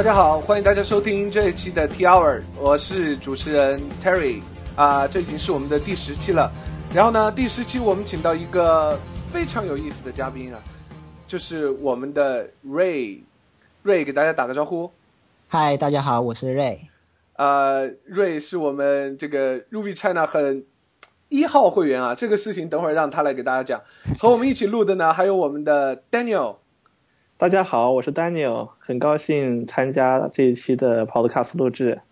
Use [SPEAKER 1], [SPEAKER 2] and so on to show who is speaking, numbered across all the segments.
[SPEAKER 1] 大家好，欢迎大家收听这一期的 T Hour，我是主持人 Terry 啊，这已经是我们的第十期了。然后呢，第十期我们请到一个非常有意思的嘉宾啊，就是我们的 Ray，Ray 给大家打个招呼。
[SPEAKER 2] 嗨，大家好，我是 Ray。
[SPEAKER 1] 呃，Ray 是我们这个 Ruby China 很一号会员啊，这个事情等会儿让他来给大家讲。和我们一起录的呢，还有我们的 Daniel。
[SPEAKER 3] 大家好，我是 Daniel，很高兴参加这一期的 Podcast 录制。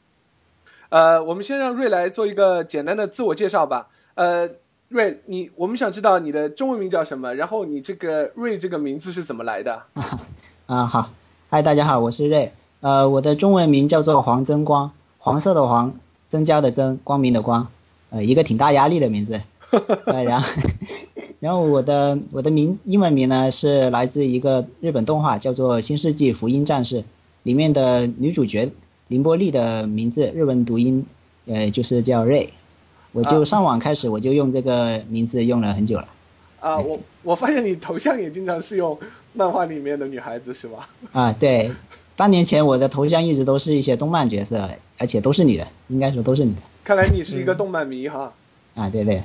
[SPEAKER 1] 呃，我们先让瑞来做一个简单的自我介绍吧。呃，瑞，你我们想知道你的中文名叫什么，然后你这个瑞这个名字是怎么来的？
[SPEAKER 2] 啊，好，嗨，大家好，我是瑞。呃，我的中文名叫做黄增光，黄色的黄，增加的增，光明的光，呃，一个挺大压力的名字。呃，然后。然后我的我的名英文名呢是来自一个日本动画，叫做《新世纪福音战士》，里面的女主角凌波丽的名字日文读音，呃，就是叫瑞。我就上网开始我就用这个名字用了很久了。
[SPEAKER 1] 啊，我我发现你头像也经常是用漫画里面的女孩子是吧？
[SPEAKER 2] 啊，对，八年前我的头像一直都是一些动漫角色，而且都是女的，应该说都是女的。
[SPEAKER 1] 看来你是一个动漫迷哈。
[SPEAKER 2] 啊，对对。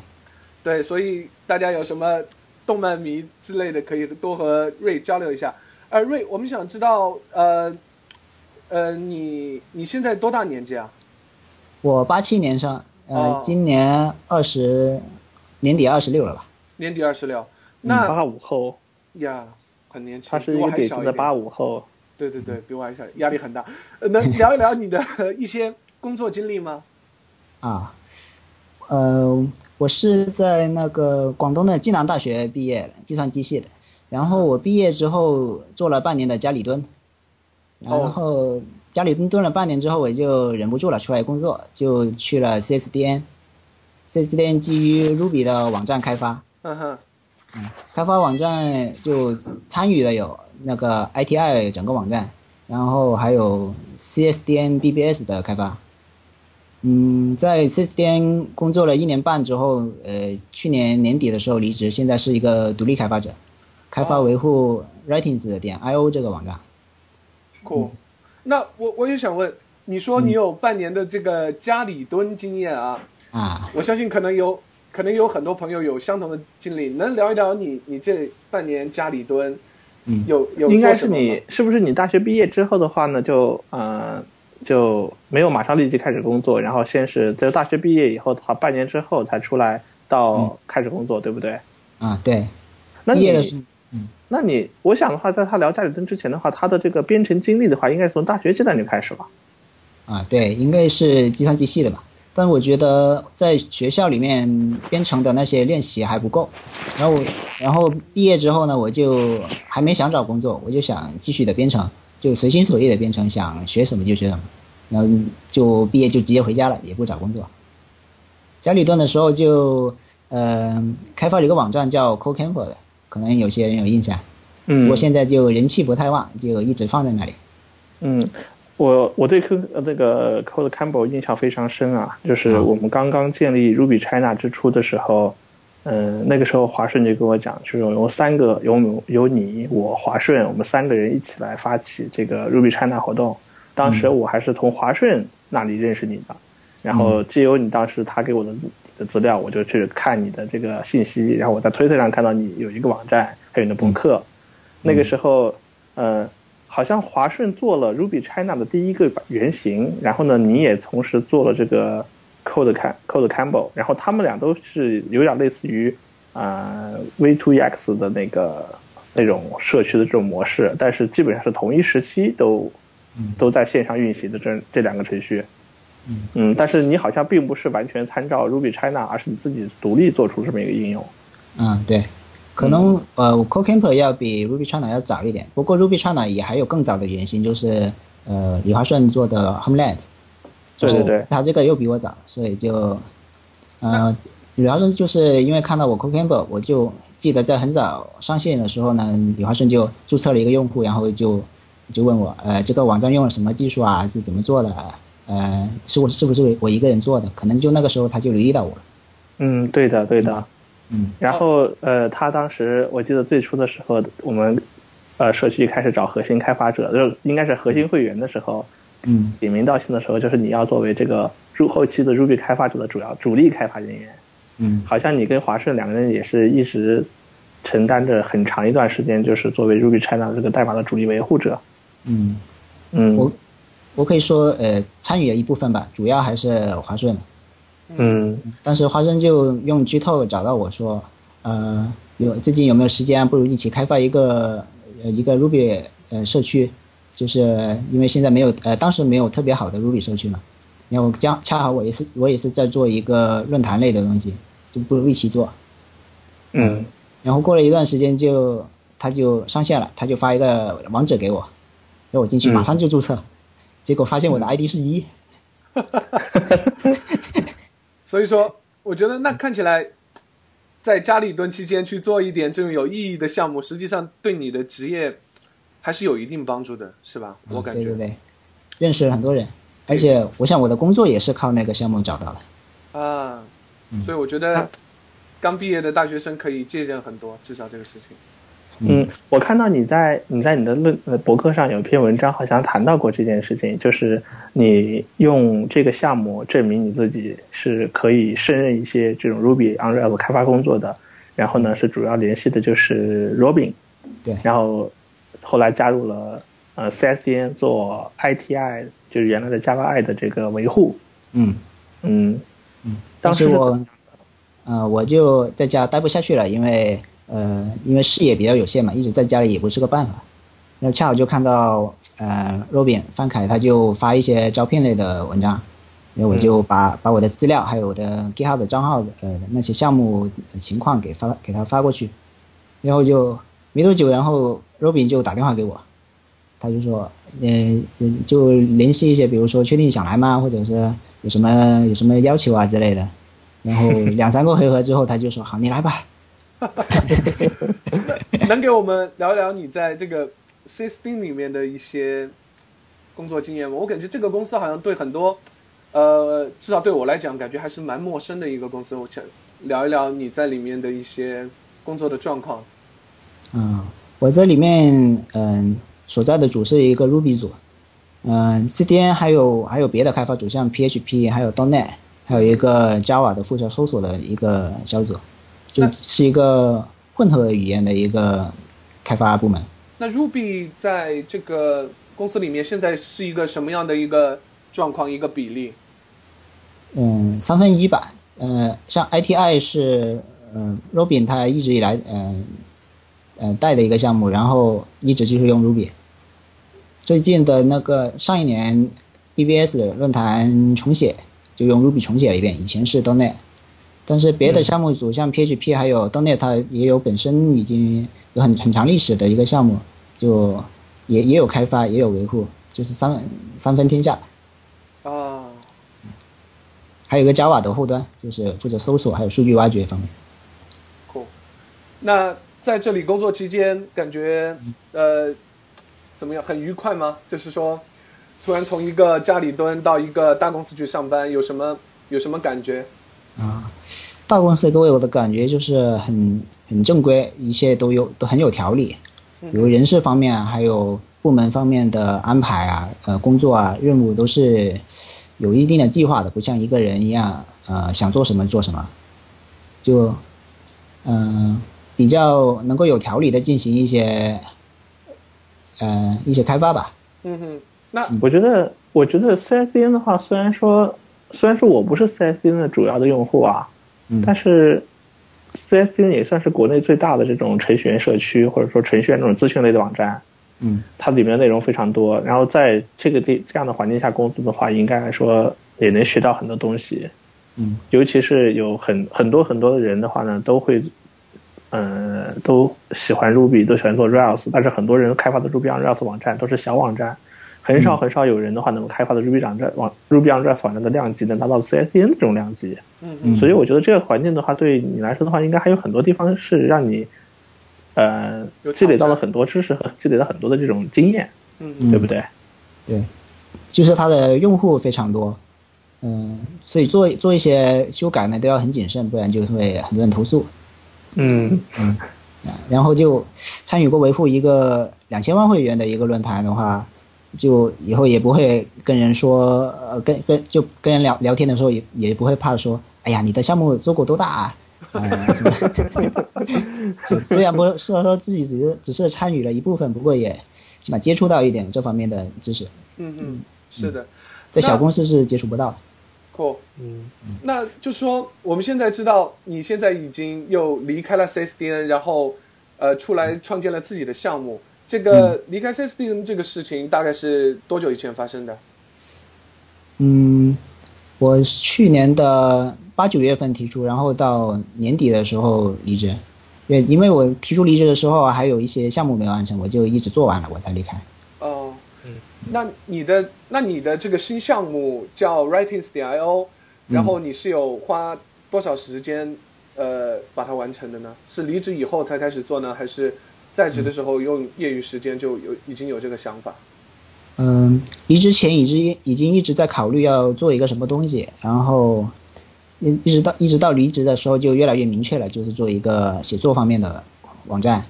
[SPEAKER 1] 对，所以大家有什么动漫迷之类的，可以多和瑞交流一下。呃，瑞，我们想知道，呃，呃，你你现在多大年纪啊？
[SPEAKER 2] 我八七年生，呃，今年二十年底二十六了吧？
[SPEAKER 1] 年底二十六，那
[SPEAKER 3] 八五后
[SPEAKER 1] 呀，很年轻。
[SPEAKER 3] 他是一个典型的八五后。
[SPEAKER 1] 对对对，比我还小，压力很大。能 聊一聊你的一些工作经历吗？
[SPEAKER 2] 啊，呃。我是在那个广东的暨南大学毕业的，计算机系的。然后我毕业之后做了半年的家里蹲，然后家里蹲蹲了半年之后，我就忍不住了，出来工作，就去了 CSDN。CSDN 基于 Ruby 的网站开发，
[SPEAKER 1] 嗯哼，
[SPEAKER 2] 嗯，开发网站就参与的有那个 ITI 整个网站，然后还有 CSDN BBS 的开发。嗯，在 CSDN 工作了一年半之后，呃，去年年底的时候离职，现在是一个独立开发者，开发维护 Writings 点 IO 这个网站。
[SPEAKER 1] cool，那我我也想问，你说你有半年的这个家里蹲经验啊？
[SPEAKER 2] 啊，
[SPEAKER 1] 我相信可能有，可能有很多朋友有相同的经历，能聊一聊你你这半年家里蹲，
[SPEAKER 2] 嗯，
[SPEAKER 1] 有有
[SPEAKER 3] 应该是你是不是你大学毕业之后的话呢？就呃。就没有马上立即开始工作，然后先是在大学毕业以后，他半年之后才出来到开始工作，对不对？
[SPEAKER 2] 啊，对。
[SPEAKER 3] 那你，嗯，那你，我想的话，在他聊家里蹲之前的话，他的这个编程经历的话，应该是从大学阶段就开始了。
[SPEAKER 2] 啊，对，应该是计算机系的吧？但我觉得在学校里面编程的那些练习还不够。然后，然后毕业之后呢，我就还没想找工作，我就想继续的编程。就随心所欲的变成想学什么就学什么，然后就毕业就直接回家了，也不找工作。家里蹲的时候就，呃，开发了一个网站叫 CodeCamp 的，可能有些人有印象。
[SPEAKER 3] 嗯。
[SPEAKER 2] 不过现在就人气不太旺，就一直放在那里。
[SPEAKER 3] 嗯，我我对 Co 那个 CodeCamp 印象非常深啊，就是我们刚刚建立 Ruby China 之初的时候。嗯，那个时候华顺就跟我讲，就是有三个有有你我华顺，我们三个人一起来发起这个 Ruby China 活动。当时我还是从华顺那里认识你的，然后借由你当时他给我的资料，我就去看你的这个信息，然后我在推特上看到你有一个网站，还有你的博客。那个时候，呃，好像华顺做了 Ruby China 的第一个原型，然后呢，你也同时做了这个。Code Cam Code Campbell，然后他们俩都是有点类似于啊 V2EX 的那个那种社区的这种模式，但是基本上是同一时期都都在线上运行的这这两个程序。嗯，但是你好像并不是完全参照 Ruby China，而是你自己独立做出这么一个应用。
[SPEAKER 2] 嗯，对，可能呃 Code Campbell 要比 Ruby China 要早一点，不过 Ruby China 也还有更早的原型，就是呃李华顺做的 Homeland。
[SPEAKER 3] 对对对，
[SPEAKER 2] 他这个又比我早，所以就，呃，主要是就是因为看到我 CodeCamp，我就记得在很早上线的时候呢，李华顺就注册了一个用户，然后就就问我，呃，这个网站用了什么技术啊，是怎么做的？呃，是我是不是我一个人做的？可能就那个时候他就留意到我了。
[SPEAKER 3] 嗯，对的，对的。
[SPEAKER 2] 嗯。
[SPEAKER 3] 然后呃，他当时我记得最初的时候，我们呃社区开始找核心开发者，就应该是核心会员的时候，
[SPEAKER 2] 嗯
[SPEAKER 3] 点名道姓的时候，就是你要作为这个入后期的 Ruby 开发者的主要主力开发人员。
[SPEAKER 2] 嗯
[SPEAKER 3] 好像你跟华盛两个人也是一直承担着很长一段时间，就是作为 Ruby China 这个代码的主力维护者。
[SPEAKER 2] 嗯，
[SPEAKER 3] 嗯
[SPEAKER 2] 我我可以说呃参与了一部分吧，主要还是华顺。
[SPEAKER 3] 嗯
[SPEAKER 2] 当时华生就用 G Talk 找到我说，呃，有最近有没有时间？不如一起开发一个呃一个 Ruby 呃社区，就是因为现在没有呃当时没有特别好的 Ruby 社区嘛，然后恰恰好我也是我也是在做一个论坛类的东西，就不如一起做。
[SPEAKER 3] 嗯
[SPEAKER 2] 然后过了一段时间就他就上线了，他就发一个网址给我，让我进去
[SPEAKER 3] 嗯
[SPEAKER 2] 马上就注册，结果发现我的 ID 是一。
[SPEAKER 1] 所以说，我觉得那看起来，在家里蹲期间去做一点这种有意义的项目，实际上对你的职业还是有一定帮助的，是吧？我感觉。
[SPEAKER 2] 对对对，认识了很多人，而且我想我的工作也是靠那个项目找到的。
[SPEAKER 1] 啊，所以我觉得刚毕业的大学生可以借鉴很多，至少这个事情。
[SPEAKER 3] 嗯，我看到你在你在你的论呃博客上有一篇文章，好像谈到过这件事情，就是你用这个项目证明你自己是可以胜任一些这种 Ruby on Rails 开发工作的。然后呢，是主要联系的就是 Robin，
[SPEAKER 2] 对
[SPEAKER 3] 然后后来加入了呃 CSDN 做 ITI，就是原来的 Java I 的这个维护。
[SPEAKER 2] 嗯，
[SPEAKER 3] 嗯。
[SPEAKER 2] 嗯，
[SPEAKER 3] 当时
[SPEAKER 2] 我，呃，我就在家待不下去了，因为呃，因为视野比较有限嘛，一直在家里也不是个办法。然后恰好就看到呃，Robin 范凯他就发一些招聘类的文章，然后我就把、把我的资料还有我的 GitHub 的账号呃那些项目情况给发给他发过去，然后就没多久，然后 Robin 就打电话给我，他就说，嗯、呃，就联系一些，比如说确定想来吗，或者是有什么有什么要求啊之类的。然后 两三个回合之后，他就说好，你来吧。
[SPEAKER 1] 能给我们聊一聊你在这个 System 里面的一些工作经验吗？我感觉这个公司好像对很多，呃，至少对我来讲，感觉还是蛮陌生的一个公司。我想聊一聊你在里面的一些工作的状况。
[SPEAKER 2] 嗯，我这里面嗯所在的组是一个 Ruby 组，嗯，CDN 还有还有别的开发组，像 PHP 还有 .NET，还有一个 Java 的负责搜索的一个小组，就是一个混合语言的一个开发部门。
[SPEAKER 1] 那 Ruby 在这个公司里面现在是一个什么样的一个状况，一个比例？
[SPEAKER 2] 嗯，三分一吧。呃，像 ITI 是嗯 Robin 他一直以来嗯呃带的一个项目，然后一直就是用 Ruby。最近的那个上一年 BBS 论坛重写，就用 Ruby 重写了一遍，以前是 .NET。但是别的项目组像 PHP 还有 .NET，它也有本身已经有很很长历史的一个项目，就也也有开发也有维护，就是三三分天下。
[SPEAKER 1] 啊，
[SPEAKER 2] 还有一个 Java 的后端，就是负责搜索还有数据挖掘方面。
[SPEAKER 1] 酷。那在这里工作期间，感觉呃怎么样？很愉快吗？就是说，突然从一个家里蹲到一个大公司去上班，有什么有什么感觉？
[SPEAKER 2] 啊，大公司给我的感觉就是很很正规，一切都有都很有条理，比如人事方面啊，还有部门方面的安排啊，呃，工作啊，任务都是有一定的计划的，不像一个人一样，呃，想做什么做什么，就嗯、呃比较能够有条理的进行一些呃一些开发吧。
[SPEAKER 1] 嗯哼，那
[SPEAKER 3] 我觉得，我觉得 CSDN 的话，虽然说，虽然说我不是 CSDN 的主要的用户啊，
[SPEAKER 2] 嗯
[SPEAKER 3] 但是 CSDN 也算是国内最大的这种程序员社区，或者说程序员这种资讯类的网站。
[SPEAKER 2] 嗯
[SPEAKER 3] 它里面的内容非常多，然后在这个地这样的环境下工作的话，应该来说也能学到很多东西。
[SPEAKER 2] 嗯
[SPEAKER 3] 尤其是有很很多很多的人的话呢，都会，呃，都喜欢 Ruby，都喜欢做 Rails，但是很多人开发的 Ruby on Rails 网站都是小网站，很少很少有人的话能够开发的 Ruby 网站网 Ruby on Rails 网站的量级能达到 CSDN 的这种量级。
[SPEAKER 1] 嗯
[SPEAKER 2] 嗯
[SPEAKER 3] 所以我觉得这个环境的话，对你来说的话，应该还有很多地方是让你，呃
[SPEAKER 1] 有，
[SPEAKER 3] 积累到了很多知识和积累了很多的这种经验，
[SPEAKER 1] 嗯
[SPEAKER 2] 嗯
[SPEAKER 3] 对不对？
[SPEAKER 2] 对，就是它的用户非常多，嗯，所以做做一些修改呢都要很谨慎，不然就会很多人投诉。
[SPEAKER 3] 嗯
[SPEAKER 2] 嗯然后就参与过维护一个两千万会员的一个论坛的话，就以后也不会跟人说，呃，跟跟就跟人聊聊天的时候也也不会怕说，哎呀，你的项目做过多大啊？呃，什么就虽然不是说说自己只是只是参与了一部分，不过也起码接触到一点这方面的知识，
[SPEAKER 1] 嗯嗯，是的，
[SPEAKER 2] 在小公司是接触不到的。
[SPEAKER 1] cool。
[SPEAKER 3] 嗯，
[SPEAKER 1] 那就说我们现在知道你现在已经又离开了 CSDN，然后呃出来创建了自己的项目。这个离开 CSDN 这个事情大概是多久以前发生的？
[SPEAKER 2] 嗯，我去年的八九月份提出，然后到年底的时候离职。对，因为我提出离职的时候还有一些项目没有完成，我就一直做完了，我才离开。
[SPEAKER 1] 哦，那你的那你的这个新项目叫 Writings 点 io，然后你是有花多少时间呃把它完成的呢？是离职以后才开始做呢，还是在职的时候用业余时间就有已经有这个想法？
[SPEAKER 2] 嗯，离职前已经已经一直在考虑要做一个什么东西，然后一一直到一直到离职的时候就越来越明确了，就是做一个写作方面的网站。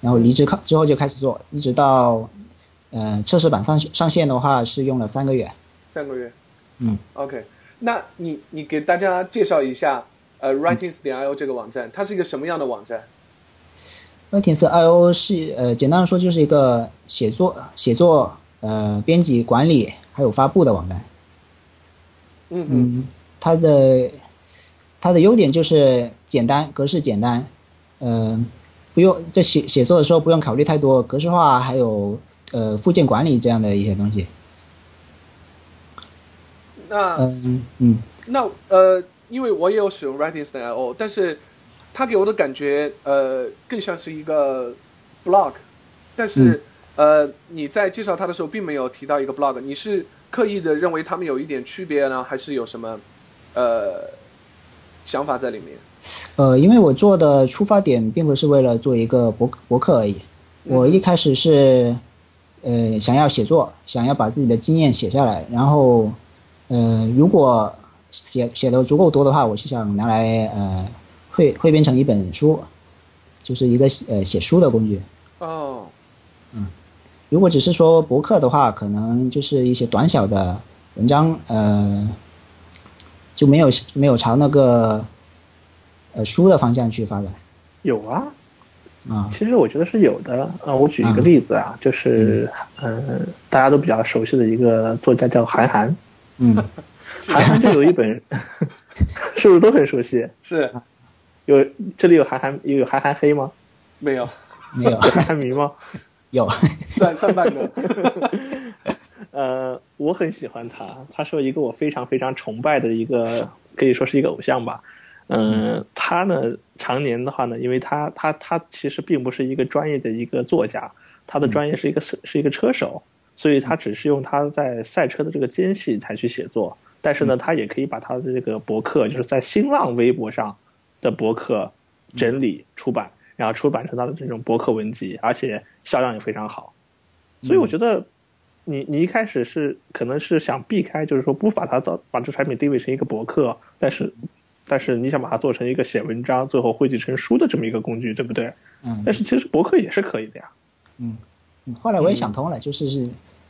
[SPEAKER 2] 然后离职靠之后就开始做，一直到呃测试版上上线的话是用了三个月。
[SPEAKER 1] 三个月。
[SPEAKER 2] 嗯
[SPEAKER 1] ，OK，那你你给大家介绍一下呃 Writings 点 io 这个网站，它是一个什么样的网站
[SPEAKER 2] ？？Writings io 是呃，简单的说就是一个写作、写作、呃编辑、管理还有发布的网站。
[SPEAKER 1] 嗯嗯
[SPEAKER 2] 嗯，它的它的优点就是简单，格式简单，呃，不用在写写作的时候不用考虑太多格式化，还有呃附件管理这样的一些东西。
[SPEAKER 1] 那
[SPEAKER 2] 嗯嗯。
[SPEAKER 1] 那呃，因为我也有使用 Writings 的 io，但是它给我的感觉呃更像是一个 blog，但是、呃你在介绍它的时候并没有提到一个 blog，你是刻意的认为它们有一点区别呢，还是有什么呃想法在里面？
[SPEAKER 2] 呃，因为我做的出发点并不是为了做一个博博客而已，我一开始是呃想要写作，想要把自己的经验写下来，然后呃如果写写的足够多的话，我是想拿来呃汇汇编成一本书，就是一个呃写书的工具。
[SPEAKER 1] 哦，嗯
[SPEAKER 2] 如果只是说博客的话，可能就是一些短小的文章，呃，就没有没有朝那个呃书的方向去发展
[SPEAKER 3] 有啊，
[SPEAKER 2] 啊。
[SPEAKER 3] 其实我觉得是有的。呃，我举一个例子啊，就是嗯、大家都比较熟悉的一个作家叫韩寒，
[SPEAKER 2] 嗯
[SPEAKER 3] 韩寒就有一本，是不是都很熟悉？
[SPEAKER 1] 是
[SPEAKER 3] 有这里有韩寒，有韩寒黑吗？
[SPEAKER 1] 没有，
[SPEAKER 2] 没有
[SPEAKER 3] 有韩寒迷吗？
[SPEAKER 2] 有
[SPEAKER 1] 算算半个。
[SPEAKER 3] 呃，我很喜欢他，他是一个我非常非常崇拜的一个，可以说是一个偶像吧。嗯、他呢，常年的话呢，因为他他他其实并不是一个专业的一个作家，他的专业是一个是是一个车手，所以他只是用他在赛车的这个间隙才去写作。但是呢，他也可以把他的这个博客，就是在新浪微博上的博客整理出版，然后出版成他的这种博客文集，而且销量也非常好。所以我觉得你你一开始是可能是想避开，就是说不把它到把这产品定位成一个博客，但是但是你想把它做成一个写文章，最后汇集成书的这么一个工具，对不对？
[SPEAKER 2] 嗯。
[SPEAKER 3] 但是其实博客也是可以的呀。
[SPEAKER 2] 嗯，后来我也想通了，就是是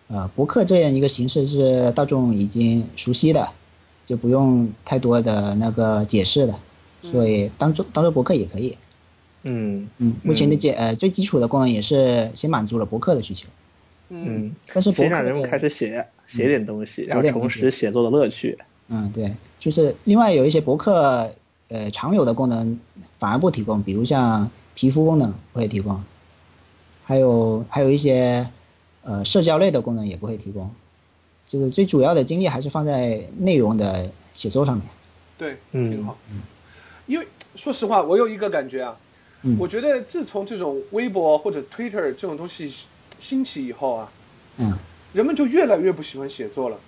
[SPEAKER 2] 呃博客这样一个形式是大众已经熟悉的，就不用太多的那个解释了，所以当做当做博客也可以。
[SPEAKER 3] 嗯。
[SPEAKER 2] 嗯，目前的解呃最基础的功能也是先满足了博客的需求，
[SPEAKER 1] 嗯。
[SPEAKER 3] 嗯，
[SPEAKER 2] 但是博客
[SPEAKER 3] 先让人们开始写写点东西，然后重
[SPEAKER 2] 写点东西。
[SPEAKER 3] 拾写作的乐趣。
[SPEAKER 2] 嗯，对，就是另外有一些博客，呃，常有的功能反而不提供，比如像皮肤功能不会提供，还有还有一些呃社交类的功能也不会提供，就是最主要的精力还是放在内容的写作上面。
[SPEAKER 1] 对，
[SPEAKER 3] 嗯
[SPEAKER 1] 挺好。因为说实话，我有一个感觉啊，
[SPEAKER 2] 嗯
[SPEAKER 1] 我觉得自从这种微博或者 Twitter 这种东西兴起以后啊，
[SPEAKER 2] 嗯
[SPEAKER 1] 人们就越来越不喜欢写作了。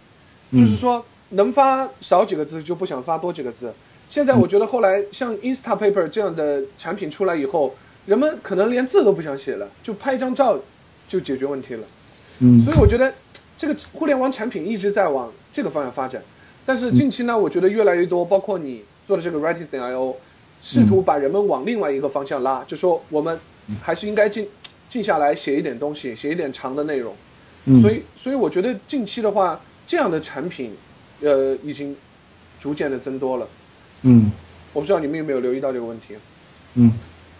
[SPEAKER 2] 嗯
[SPEAKER 1] 就是说，能发少几个字就不想发多几个字。现在我觉得后来像 Instapaper 这样的产品出来以后，人们可能连字都不想写了，就拍一张照就解决问题了。
[SPEAKER 2] 嗯
[SPEAKER 1] 所以我觉得这个互联网产品一直在往这个方向发展，但是近期呢，我觉得越来越多，包括你做的这个 Writings 点 io，试图把人们往另外一个方向拉，就说我们还是应该静静下来写一点东西，写一点长的内容。
[SPEAKER 2] 嗯，
[SPEAKER 1] 所以，所以我觉得近期的话，这样的产品，呃，已经逐渐的增多了。
[SPEAKER 2] 嗯
[SPEAKER 1] 我不知道你们有没有留意到这个问题？
[SPEAKER 2] 嗯，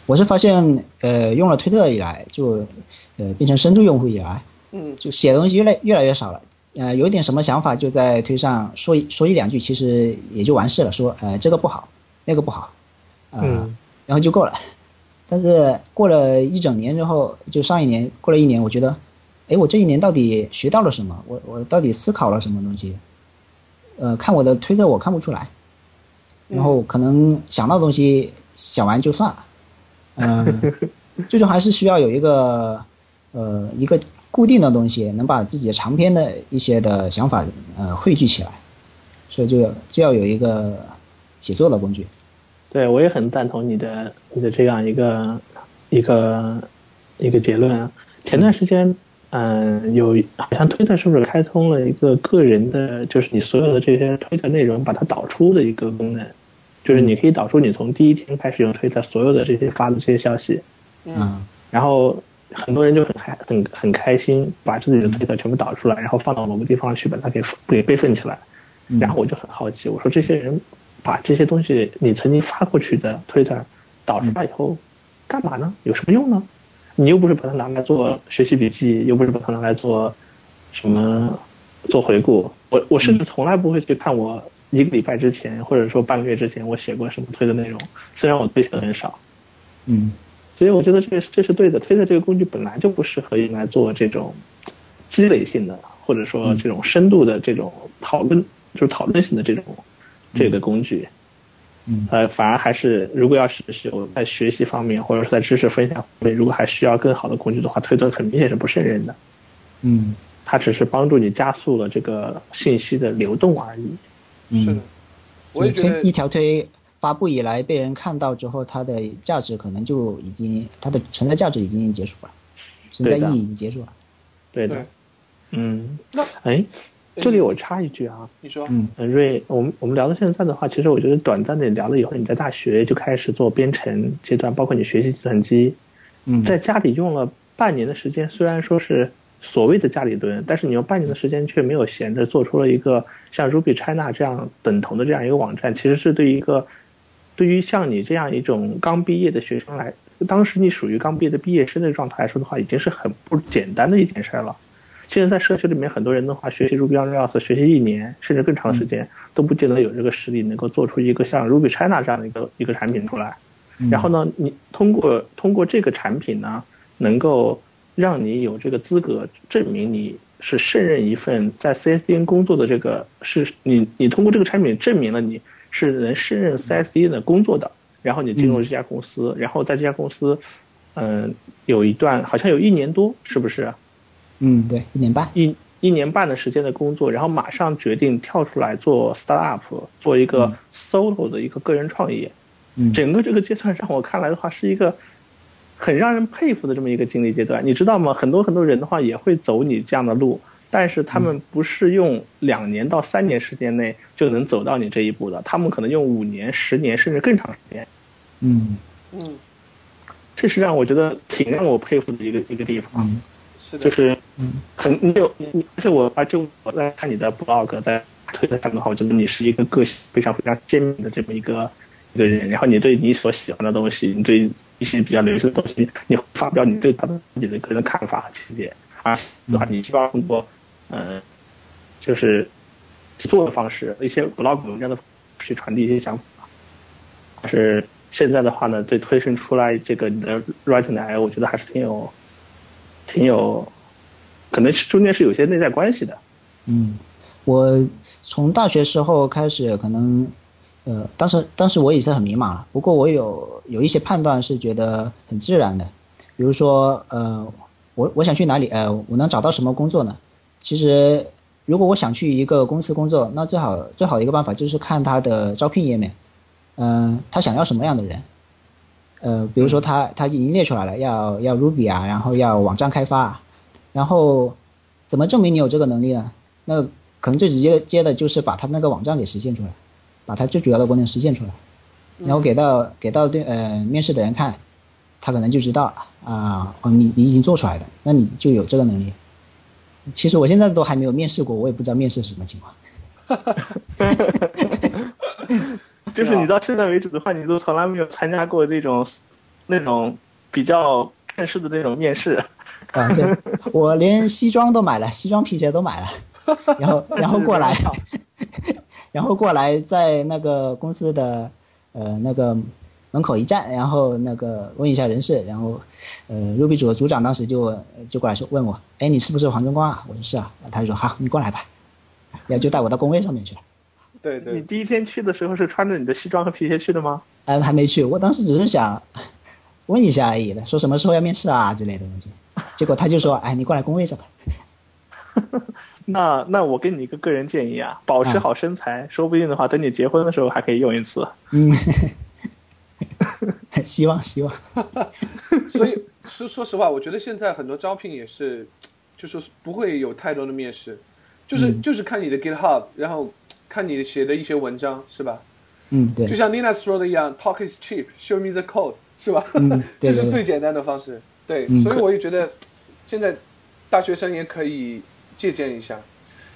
[SPEAKER 2] 我是发现，呃，用了推特以来，就呃变成深度用户以来，
[SPEAKER 1] 嗯
[SPEAKER 2] 就写的东西越来越来越少了。呃，有一点什么想法就在推上说一说一两句，其实也就完事了。说呃这个不好，那个不好，呃，
[SPEAKER 3] 嗯
[SPEAKER 2] 然后就够了。但是过了一整年之后，就上一年过了一年，我觉得，哎，我这一年到底学到了什么？我我到底思考了什么东西？呃，看我的推特我看不出来，然后可能想到的东西想完就算了。嗯、最终还是需要有一个呃一个固定的东西，能把自己的长篇的一些的想法呃汇聚起来，所以就就要有一个写作的工具。
[SPEAKER 3] 对，我也很赞同你的你的这样一个一个一个结论啊。前段时间，嗯、有好像推特是不是开通了一个个人的，就是你所有的这些推特内容把它导出的一个功能，就是你可以导出你从第一天开始用推特所有的这些发的这些消息，
[SPEAKER 2] 嗯
[SPEAKER 3] 然后很多人就很开很很开心，把自己的推特全部导出来，然后放到某个地方去把它给给备份起来。
[SPEAKER 2] 嗯
[SPEAKER 3] 然后我就很好奇，我说这些人把这些东西你曾经发过去的推特导出来以后，干嘛呢？有什么用呢？你又不是把它拿来做学习笔记，又不是把它拿来做什么做回顾。我我甚至从来不会去看我一个礼拜之前，或者说半个月之前我写过什么推的内容，虽然我推写的很少。
[SPEAKER 2] 嗯
[SPEAKER 3] 所以我觉得这这是对的。推特这个工具本来就不适合用来做这种积累性的，或者说这种深度的这种讨论，就是讨论性的这种这个工具。
[SPEAKER 2] 嗯
[SPEAKER 3] 呃，反而还是如果要是是有在学习方面或者是在知识分享方面，如果还需要更好的工具的话，推特很明显是不胜任的。
[SPEAKER 2] 嗯
[SPEAKER 3] 它只是帮助你加速了这个信息的流动而已。
[SPEAKER 2] 嗯，
[SPEAKER 1] 是的，我也觉得
[SPEAKER 2] 推一条推发布以来被人看到之后，它的价值可能就已经它的存在价值已经结束了，存在意义已经结束了。
[SPEAKER 3] 对的，
[SPEAKER 1] 对
[SPEAKER 3] 嗯，
[SPEAKER 1] 那
[SPEAKER 3] 哎，这里我插一句啊，
[SPEAKER 1] 你说，
[SPEAKER 2] 嗯
[SPEAKER 3] 呃，瑞，我们我们聊到现在的话，其实我觉得短暂的聊了以后，你在大学就开始做编程阶段，包括你学习计算机，
[SPEAKER 2] 嗯
[SPEAKER 3] 在家里用了半年的时间，虽然说是所谓的家里蹲，但是你用半年的时间却没有闲着做出了一个像 Ruby China 这样等同的这样一个网站，其实是对于一个对于像你这样一种刚毕业的学生来，当时你属于刚毕业的毕业生的状态来说的话，已经是很不简单的一件事儿了。现在在社区里面，很多人的话，学习 Ruby on Rails 学习一年甚至更长的时间，都不见得有这个实力能够做出一个像 Ruby China 这样的一个一个产品出来。然后呢，你通过通过这个产品呢，能够让你有这个资格证明你是胜任一份在 CSDN 工作的这个是你你通过这个产品证明了你是能胜任 CSDN 的工作的，然后你进入这家公司，然后在这家公司，嗯、有一段好像有一年多，是不是？
[SPEAKER 2] 嗯，对，一年半。
[SPEAKER 3] 一一年半的时间的工作，然后马上决定跳出来做 startup，做一个 solo 的一个个人创业。
[SPEAKER 2] 嗯
[SPEAKER 3] 整个这个阶段让我看来的话，是一个很让人佩服的这么一个经历阶段。你知道吗？很多很多人的话也会走你这样的路，但是他们不是用两年到三年时间内就能走到你这一步的，他们可能用五年、十年甚至更长时间。
[SPEAKER 2] 嗯
[SPEAKER 1] 嗯，
[SPEAKER 3] 这是让我觉得挺让我佩服的一个一个地方。
[SPEAKER 2] 嗯
[SPEAKER 1] 是的，
[SPEAKER 3] 就是
[SPEAKER 2] 嗯
[SPEAKER 3] 很你有你，而且我而且我在看你的 blog，在推特上的话，我觉得你是一个个性非常非常鲜明的这么一个一个人。然后你对你所喜欢的东西，你对一些比较流行的东西，你发表你对他的自己的个人看法和见解。啊，的话，你希望通过嗯，就是做的方式，一些 blog 文章的方式去传递一些想法。但是现在的话呢，对推伸出来这个你的 writing 来，我觉得还是挺有。挺有，可能是中间是有些内在关系的。
[SPEAKER 2] 嗯，我从大学时候开始，可能呃，当时当时我也是很迷茫了。不过我有有一些判断是觉得很自然的，比如说呃，我我想去哪里，呃，我能找到什么工作呢？其实如果我想去一个公司工作，那最好最好的一个办法就是看他的招聘页面，嗯、他想要什么样的人。呃，比如说他他已经列出来了，要要 Ruby 啊，然后要网站开发啊，然后怎么证明你有这个能力呢？那可能最直接接的就是把他那个网站给实现出来，把它最主要的功能实现出来，然后给到给到对呃面试的人看，他可能就知道啊，哦，你你已经做出来的，那你就有这个能力。其实我现在都还没有面试过，我也不知道面试是什么情况。
[SPEAKER 3] 就是你到现在为止的话，你都从来没有参加过那种那种比较正式的那种面试。
[SPEAKER 2] 啊，对，我连西装都买了，西装皮鞋都买了，然后 然后过来，然后过来在那个公司的呃那个门口一站，然后那个问一下人事，然后呃 Ruby 组的组长当时就就过来说问我，哎，你是不是黄忠光啊？我说是啊，他就说好，你过来吧，然后就带我到工位上面去了。
[SPEAKER 1] 对对，
[SPEAKER 3] 你第一天去的时候是穿着你的西装和皮鞋去的吗？
[SPEAKER 2] 哎，还没去，我当时只是想问一下而已的，说什么时候要面试啊之类的东西。结果他就说：“哎，你过来工位着吧。”
[SPEAKER 3] 那那我给你一个个人建议啊，保持好身材，说不定的话，等你结婚的时候还可以用一次。
[SPEAKER 2] 嗯，希望希望。
[SPEAKER 1] 所以说说实话，我觉得现在很多招聘也是，就是不会有太多的面试，就是就是看你的 GitHub，然后看你写的一些文章，是吧？
[SPEAKER 2] 嗯，对。
[SPEAKER 1] 就像 Nina 说的一样，“Talk is cheap”，“Show me the code”，是吧？
[SPEAKER 2] 嗯，
[SPEAKER 1] 这是最简单的方式。对，所以我也觉得，现在大学生也可以借鉴一下。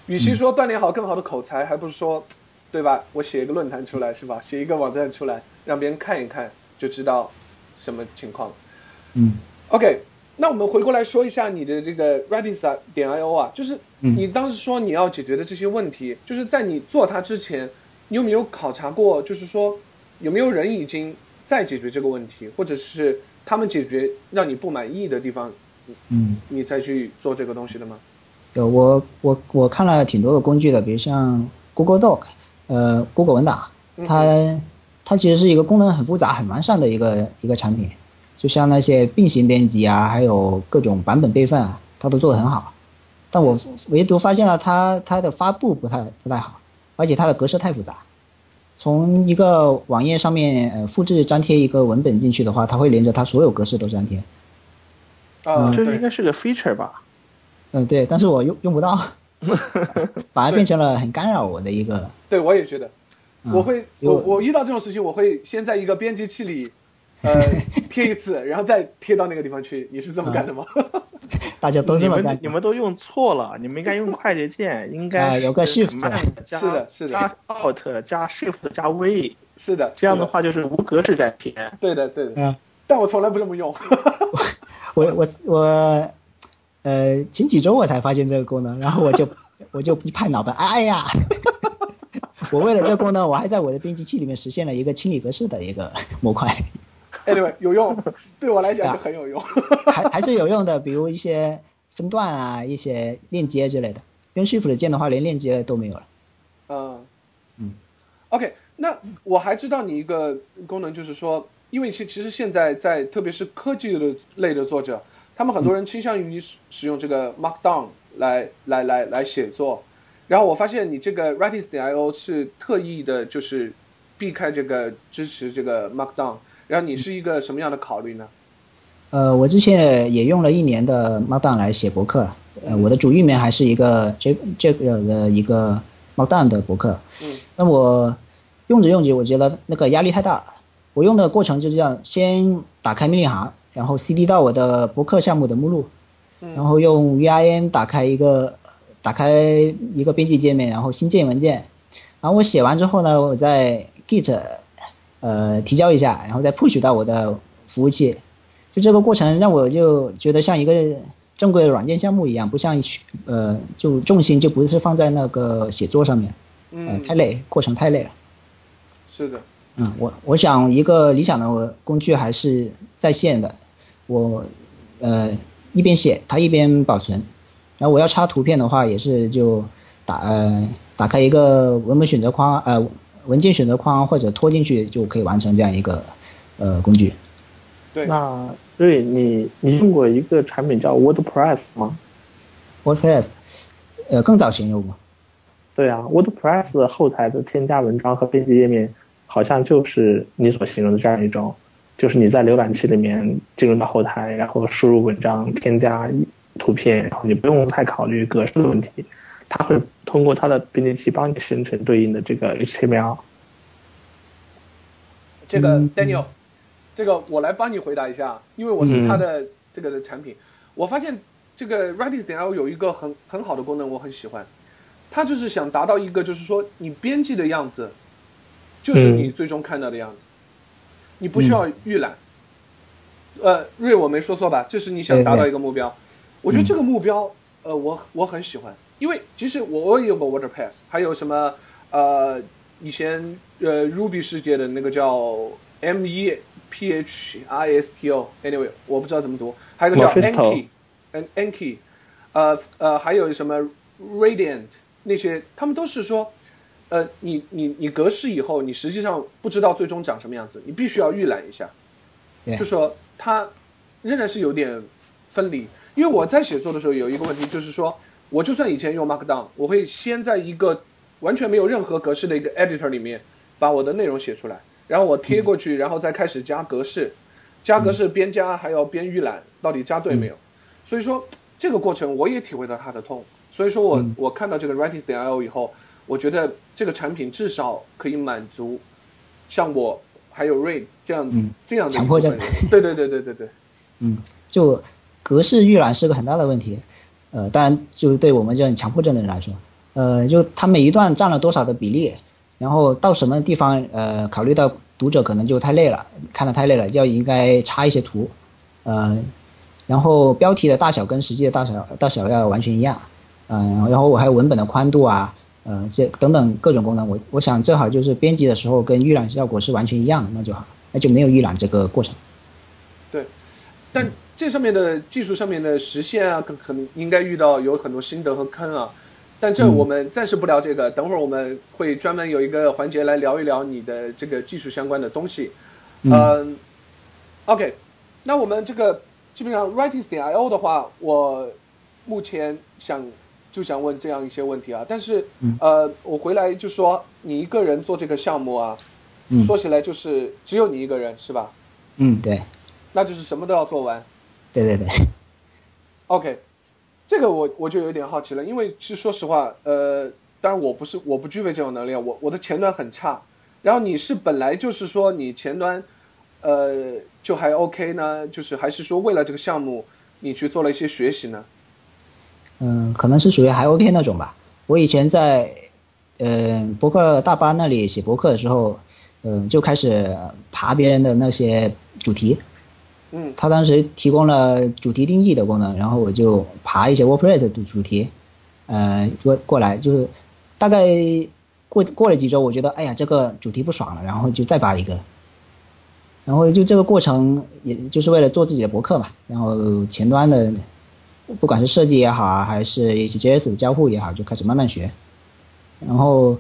[SPEAKER 1] 与其说锻炼好更好的口才，还不如说，对吧？我写一个论坛出来，是吧？写一个网站出来，让别人看一看，就知道什么情况。
[SPEAKER 2] 嗯。
[SPEAKER 1] OK，那我们回过来说一下你的这个 Redis 啊点 IO 啊，就是你当时说你要解决的这些问题，就是在你做它之前，你有没有考察过？就是说，有没有人已经在解决这个问题，或者是？他们解决让你不满意的地方，
[SPEAKER 2] 嗯，
[SPEAKER 1] 你才去做这个东西的吗？
[SPEAKER 2] 有，我我我看了挺多的工具的，比如像 Google Doc，呃，Google 文档，它它其实是一个功能很复杂、很完善的一个一个产品，就像那些并行编辑啊，还有各种版本备份啊，它都做得很好。但我唯独发现了它它的发布不太不太好，而且它的格式太复杂。从一个网页上面呃复制粘贴一个文本进去的话，它会连着它所有格式都粘贴。
[SPEAKER 1] 啊，
[SPEAKER 3] 这应该是个 feature 吧？
[SPEAKER 2] 嗯，对，但是我用用不到，反而变成了很干扰我的一个。
[SPEAKER 1] 对，我也觉得，我会我我遇到这种事情，我会先在一个编辑器里。呃，贴一次，然后再贴到那个地方去。你是这么干的吗？
[SPEAKER 2] 大家都这么干。
[SPEAKER 3] 你们都用错了，你们应该用快捷键，应该
[SPEAKER 2] 有个 Shift
[SPEAKER 1] 加是的，是的，
[SPEAKER 3] 加 Alt 加 Shift 加 V，
[SPEAKER 1] 是的，
[SPEAKER 3] 这样的话就是无格式粘贴。
[SPEAKER 1] 对的，对的。嗯，但我从来不这么用。
[SPEAKER 2] 我我我，呃，前几周我才发现这个功能，然后我就我就一拍脑袋，哎呀！我为了这个功能，我还在我的编辑器里面实现了一个清理格式的一个模块。
[SPEAKER 1] Anyway，有用，对我来讲就很有用，
[SPEAKER 2] 还还是有用的。比如一些分段啊，一些链接之类的。用 Shift 键的话，连链接都没有了。
[SPEAKER 1] 嗯嗯。OK，那我还知道你一个功能，就是说，因为其其实现在在特别是科技的类的作者，他们很多人倾向于使用这个 Markdown 来来来来写作。然后我发现你这个 Redis 点 IO 是特意的，就是避开这个支持这个 Markdown。然后你是一个什么样的考虑呢？
[SPEAKER 2] 呃，我之前也用了一年的 Markdown 来写博客，呃，我的主域名还是一个这这个的一个 Markdown 的博客。
[SPEAKER 1] 嗯。
[SPEAKER 2] 那我用着用着，我觉得那个压力太大了。我用的过程就是这样：先打开命令行，然后 cd 到我的博客项目的目录，然后用 vim 打开一个打开一个编辑界面，然后新建文件。然后我写完之后呢，我在 git。呃，提交一下，然后再 push 到我的服务器，就这个过程让我就觉得像一个正规的软件项目一样，不像呃，就重心就不是放在那个写作上面，
[SPEAKER 1] 嗯，
[SPEAKER 2] 太累，过程太累了。
[SPEAKER 1] 是的，
[SPEAKER 2] 嗯，我我想一个理想的工具还是在线的，我呃一边写它一边保存，然后我要插图片的话也是就打呃打开一个文本选择框呃。文件选择框或者拖进去就可以完成这样一个呃工具。
[SPEAKER 1] 对，
[SPEAKER 3] 那瑞你你用过一个产品叫 WordPress 吗
[SPEAKER 2] ？WordPress，呃，更早前用过。
[SPEAKER 3] 对啊，WordPress 后台的添加文章和编辑页面，好像就是你所形容的这样一种，就是你在浏览器里面进入到后台，然后输入文章，添加图片，然后你不用太考虑格式的问题。它会通过它的编辑器帮你生成对应的这个 HTML。
[SPEAKER 1] 这个 Daniel，这个我来帮你回答一下，因为我是他的这个的产品，我发现这个 Redis 点 io 有一个很很好的功能，我很喜欢，它就是想达到一个就是说你编辑的样子，就是你最终看到的样子，你不需要预览。呃，瑞我没说错吧？这是你想达到一个目标，我觉得这个目标，呃，我我很喜欢，因为其实我我也有个 Waterpass，还有什么呃以前呃 Ruby 世界的那个叫 M E P H I S T O，anyway 我不知道怎么读，还有个叫 Anki，An Anki，呃呃还有什么 Radiant 那些，他们都是说，呃你你你格式以后，你实际上不知道最终长什么样子，你必须要预览一下，就说。它仍然是有点分离，因为我在写作的时候有一个问题，就是说，我就算以前用 Markdown，我会先在一个完全没有任何格式的一个 editor 里面把我的内容写出来，然后我贴过去，然后再开始加格式，加格式边加还要边预览，到底加对没有？所以说这个过程我也体会到它的痛，所以说我我看到这个 Writings 点 io 以后，我觉得这个产品至少可以满足像我。还有 Ray 这样这样的
[SPEAKER 2] 强迫症，
[SPEAKER 1] 对对对对对对，
[SPEAKER 2] 嗯，就格式预览是个很大的问题，呃，当然就是对我们这种强迫症的人来说，呃，就它每一段占了多少的比例，然后到什么地方，呃，考虑到读者可能就太累了，看的太累了，就要应该插一些图，呃，然后标题的大小跟实际的大小大小要完全一样，嗯，然后我还有文本的宽度啊。呃，这等等各种功能，我我想最好就是编辑的时候跟预览效果是完全一样的，那就好，那就没有预览这个过程。
[SPEAKER 1] 对，但这上面的技术上面的实现啊，可可能应该遇到有很多心得和坑啊。但这我们暂时不聊这个，等会儿我们会专门有一个环节来聊一聊你的这个技术相关的东西。嗯，OK，那我们这个基本上 Writings 点 io 的话，我目前想。就想问这样一些问题啊，但是呃，我回来就说你一个人做这个项目啊，说起来就是只有你一个人是吧？
[SPEAKER 2] 嗯，对。
[SPEAKER 1] 那就是什么都要做完。
[SPEAKER 2] 对对对。
[SPEAKER 1] OK，这个我我就有点好奇了，因为其实说实话，呃，当然我不是我不具备这种能力，我我的前端很差。然后你是本来就是说你前端，呃，就还 OK 呢，就是还是说为了这个项目你去做了一些学习呢？
[SPEAKER 2] 嗯，可能是属于还 OK 那种吧。我以前在，呃，博客大巴那里写博客的时候，嗯，就开始爬别人的那些主题。
[SPEAKER 1] 嗯。
[SPEAKER 2] 他当时提供了主题定义的功能，然后我就爬一些 WordPress 的主题，呃，过过来就是，大概过过了几周，我觉得哎呀这个主题不爽了，然后就再扒一个。然后就这个过程，也就是为了做自己的博客嘛。然后前端的。不管是设计也好啊，还是 HJS 的交互也好，就开始慢慢学。然后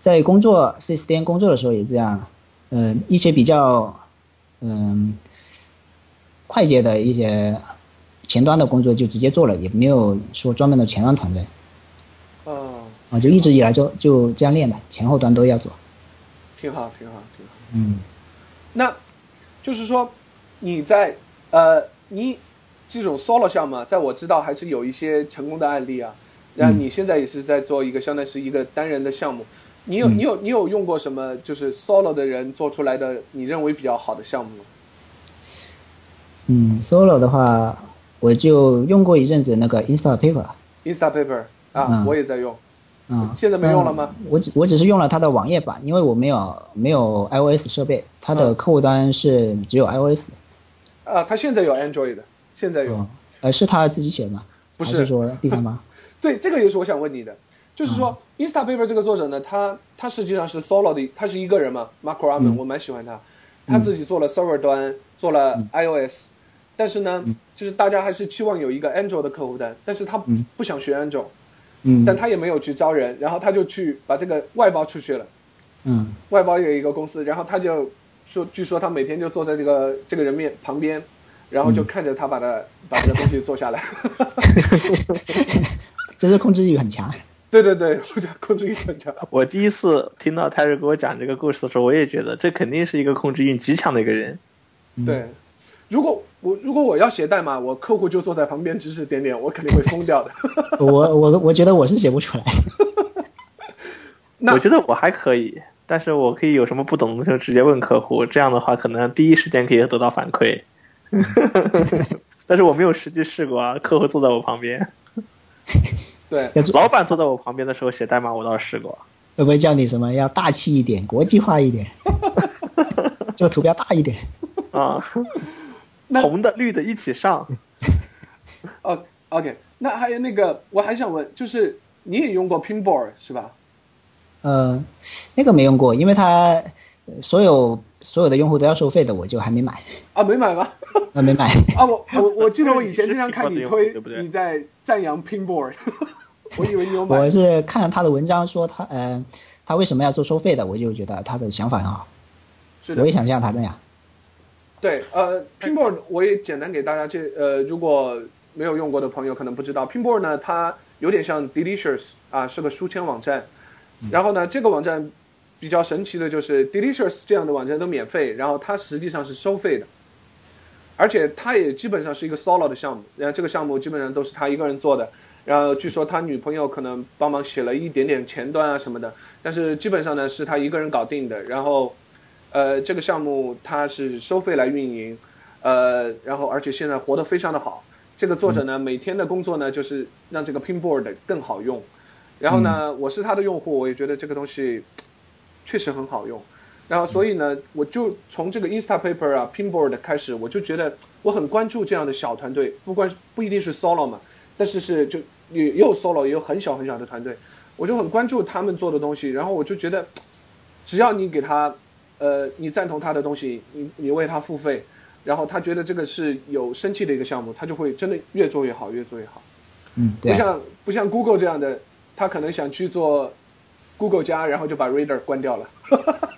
[SPEAKER 2] 在工作 C 四 D 工作的时候也这样，嗯，一些比较嗯快捷的一些前端的工作就直接做了，也没有说专门的前端团队。
[SPEAKER 1] 哦。
[SPEAKER 2] 啊，就一直以来就就这样练的，前后端都要做。
[SPEAKER 1] 挺好，挺好，挺好。
[SPEAKER 2] 嗯。
[SPEAKER 1] 那就是说你在呃你。这种 solo 项目，在我知道还是有一些成功的案例啊。然后你现在也是在做一个相当于是一个单人的项目，你有你有你有用过什么就是 solo 的人做出来的你认为比较好的项目吗？
[SPEAKER 2] 嗯，solo 的话，我就用过一阵子那个 Instapaper。
[SPEAKER 1] Instapaper 啊，我也在用。嗯。现在没用了吗？
[SPEAKER 2] 我只我只是用了它的网页版，因为我没有没有 iOS 设备，它的客户端是只有 iOS。
[SPEAKER 1] 啊，它现在有 Android 的。现在有，
[SPEAKER 2] 呃，是他自己写的吗？
[SPEAKER 1] 不是
[SPEAKER 2] 说第三方。
[SPEAKER 1] 对，这个也是我想问你的，就是说，Instapaper 这个作者呢，他他实际上是 solo 的，他是一个人嘛，Mark r a m a n 我蛮喜欢他，他自己做了 server 端，做了 iOS，但是呢，就是大家还是期望有一个 Android 的客户端，但是他不想学 Android，
[SPEAKER 2] 嗯，
[SPEAKER 1] 但他也没有去招人，然后他就去把这个外包出去了，
[SPEAKER 2] 嗯，
[SPEAKER 1] 外包有一个公司，然后他就说，据说他每天就坐在这个这个人面旁边。然后就看着他把他把这个东西做下来，
[SPEAKER 2] 这是控制欲很强。
[SPEAKER 1] 对对对，我觉得控制欲很强。
[SPEAKER 3] 我第一次听到泰瑞给我讲这个故事的时候，我也觉得这肯定是一个控制欲极强的一个人。
[SPEAKER 1] 对，如果我如果我要写代码，我客户就坐在旁边指指点点，我肯定会疯掉的。
[SPEAKER 2] 我我我觉得我是写不出来。
[SPEAKER 3] 我觉得我还可以。但是我可以有什么不懂的就直接问客户，这样的话可能第一时间可以得到反馈。但是我没有实际试过啊，客户坐在我旁边，
[SPEAKER 1] 对，
[SPEAKER 3] 老板坐在我旁边的时候写代码，我倒是试过。
[SPEAKER 2] 会不会叫你什么要大气一点、国际化一点，这个图标大一点
[SPEAKER 3] 啊？红的、绿的一起上。
[SPEAKER 1] 哦，OK，那还有那个，我还想问，就是你也用过 Pinboard 是吧？
[SPEAKER 2] 呃，那个没用过，因为它所有所有的用户都要收费的，我就还没买。
[SPEAKER 1] 啊，没买吗？
[SPEAKER 2] 啊，没买。
[SPEAKER 1] 啊，我我我记得我以前经常看你推，你在赞扬 Pinboard。我以为你有买。
[SPEAKER 2] 我是看了他的文章，说他呃，他为什么要做收费的，我就觉得他的想法很好。
[SPEAKER 1] 是。
[SPEAKER 2] 我也想像他那样。
[SPEAKER 1] 对，呃，Pinboard 我也简单给大家介呃，如果没有用过的朋友可能不知道，Pinboard 呢，它有点像 Delicious 啊，是个书签网站。然后呢，这个网站比较神奇的就是 Delicious 这样的网站都免费，然后它实际上是收费的，而且它也基本上是一个 solo 的项目，然后这个项目基本上都是他一个人做的。然后据说他女朋友可能帮忙写了一点点前端啊什么的，但是基本上呢是他一个人搞定的。然后，呃，这个项目它是收费来运营，呃，然后而且现在活得非常的好。这个作者呢每天的工作呢就是让这个 Pinboard 更好用。然后呢，我是他的用户，我也觉得这个东西确实很好用。然后所以呢，我就从这个 Instapaper 啊 Pinboard 开始，我就觉得我很关注这样的小团队，不关不一定是 solo 嘛。但是是就也也有 solo，也有很小很小的团队，我就很关注他们做的东西，然后我就觉得，只要你给他，呃，你赞同他的东西，你你为他付费，然后他觉得这个是有生气的一个项目，他就会真的越做越好，越做越好。
[SPEAKER 2] 嗯，
[SPEAKER 1] 不像不像 Google 这样的，他可能想去做 Google 加，然后就把 Reader 关掉了。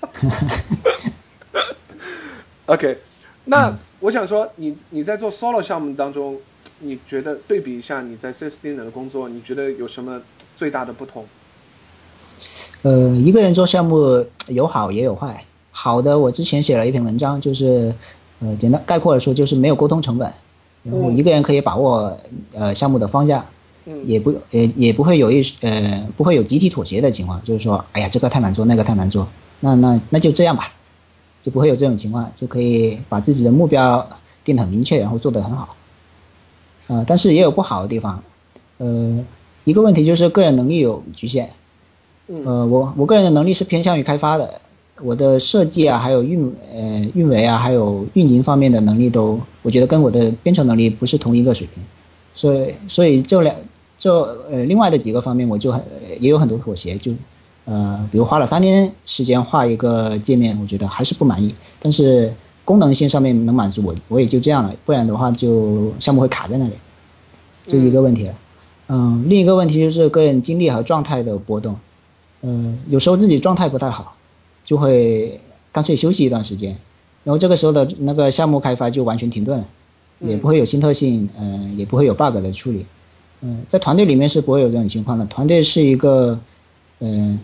[SPEAKER 1] OK，那我想说，你你在做 solo 项目当中。你觉得对比一下你在脑的工作，你觉得有什么最大的不同？
[SPEAKER 2] 呃，一个人做项目有好也有坏。好的，我之前写了一篇文章，就是呃，简单概括的说，就是没有沟通成本，然后一个人可以把握呃项目的方向，也不也也不会有一呃不会有集体妥协的情况，就是说，哎呀，这个太难做，那个太难做，那那那就这样吧，就不会有这种情况，就可以把自己的目标定得很明确，然后做得很好。啊，但是也有不好的地方，呃，一个问题就是个人能力有局限，呃，我我个人的能力是偏向于开发的，我的设计啊，还有运呃运维啊，还有运营方面的能力都，我觉得跟我的编程能力不是同一个水平，所以所以这两这呃另外的几个方面我就很也有很多妥协，就呃比如花了三天时间画一个界面，我觉得还是不满意，但是。功能性上面能满足我，我也就这样了。不然的话，就项目会卡在那里，这一个问题。嗯，另一个问题就是个人精力和状态的波动。嗯，有时候自己状态不太好，就会干脆休息一段时间，然后这个时候的那个项目开发就完全停顿了，也不会有新特性，嗯，也不会有 bug 的处理。嗯，在团队里面是不会有这种情况的。团队是一个，嗯，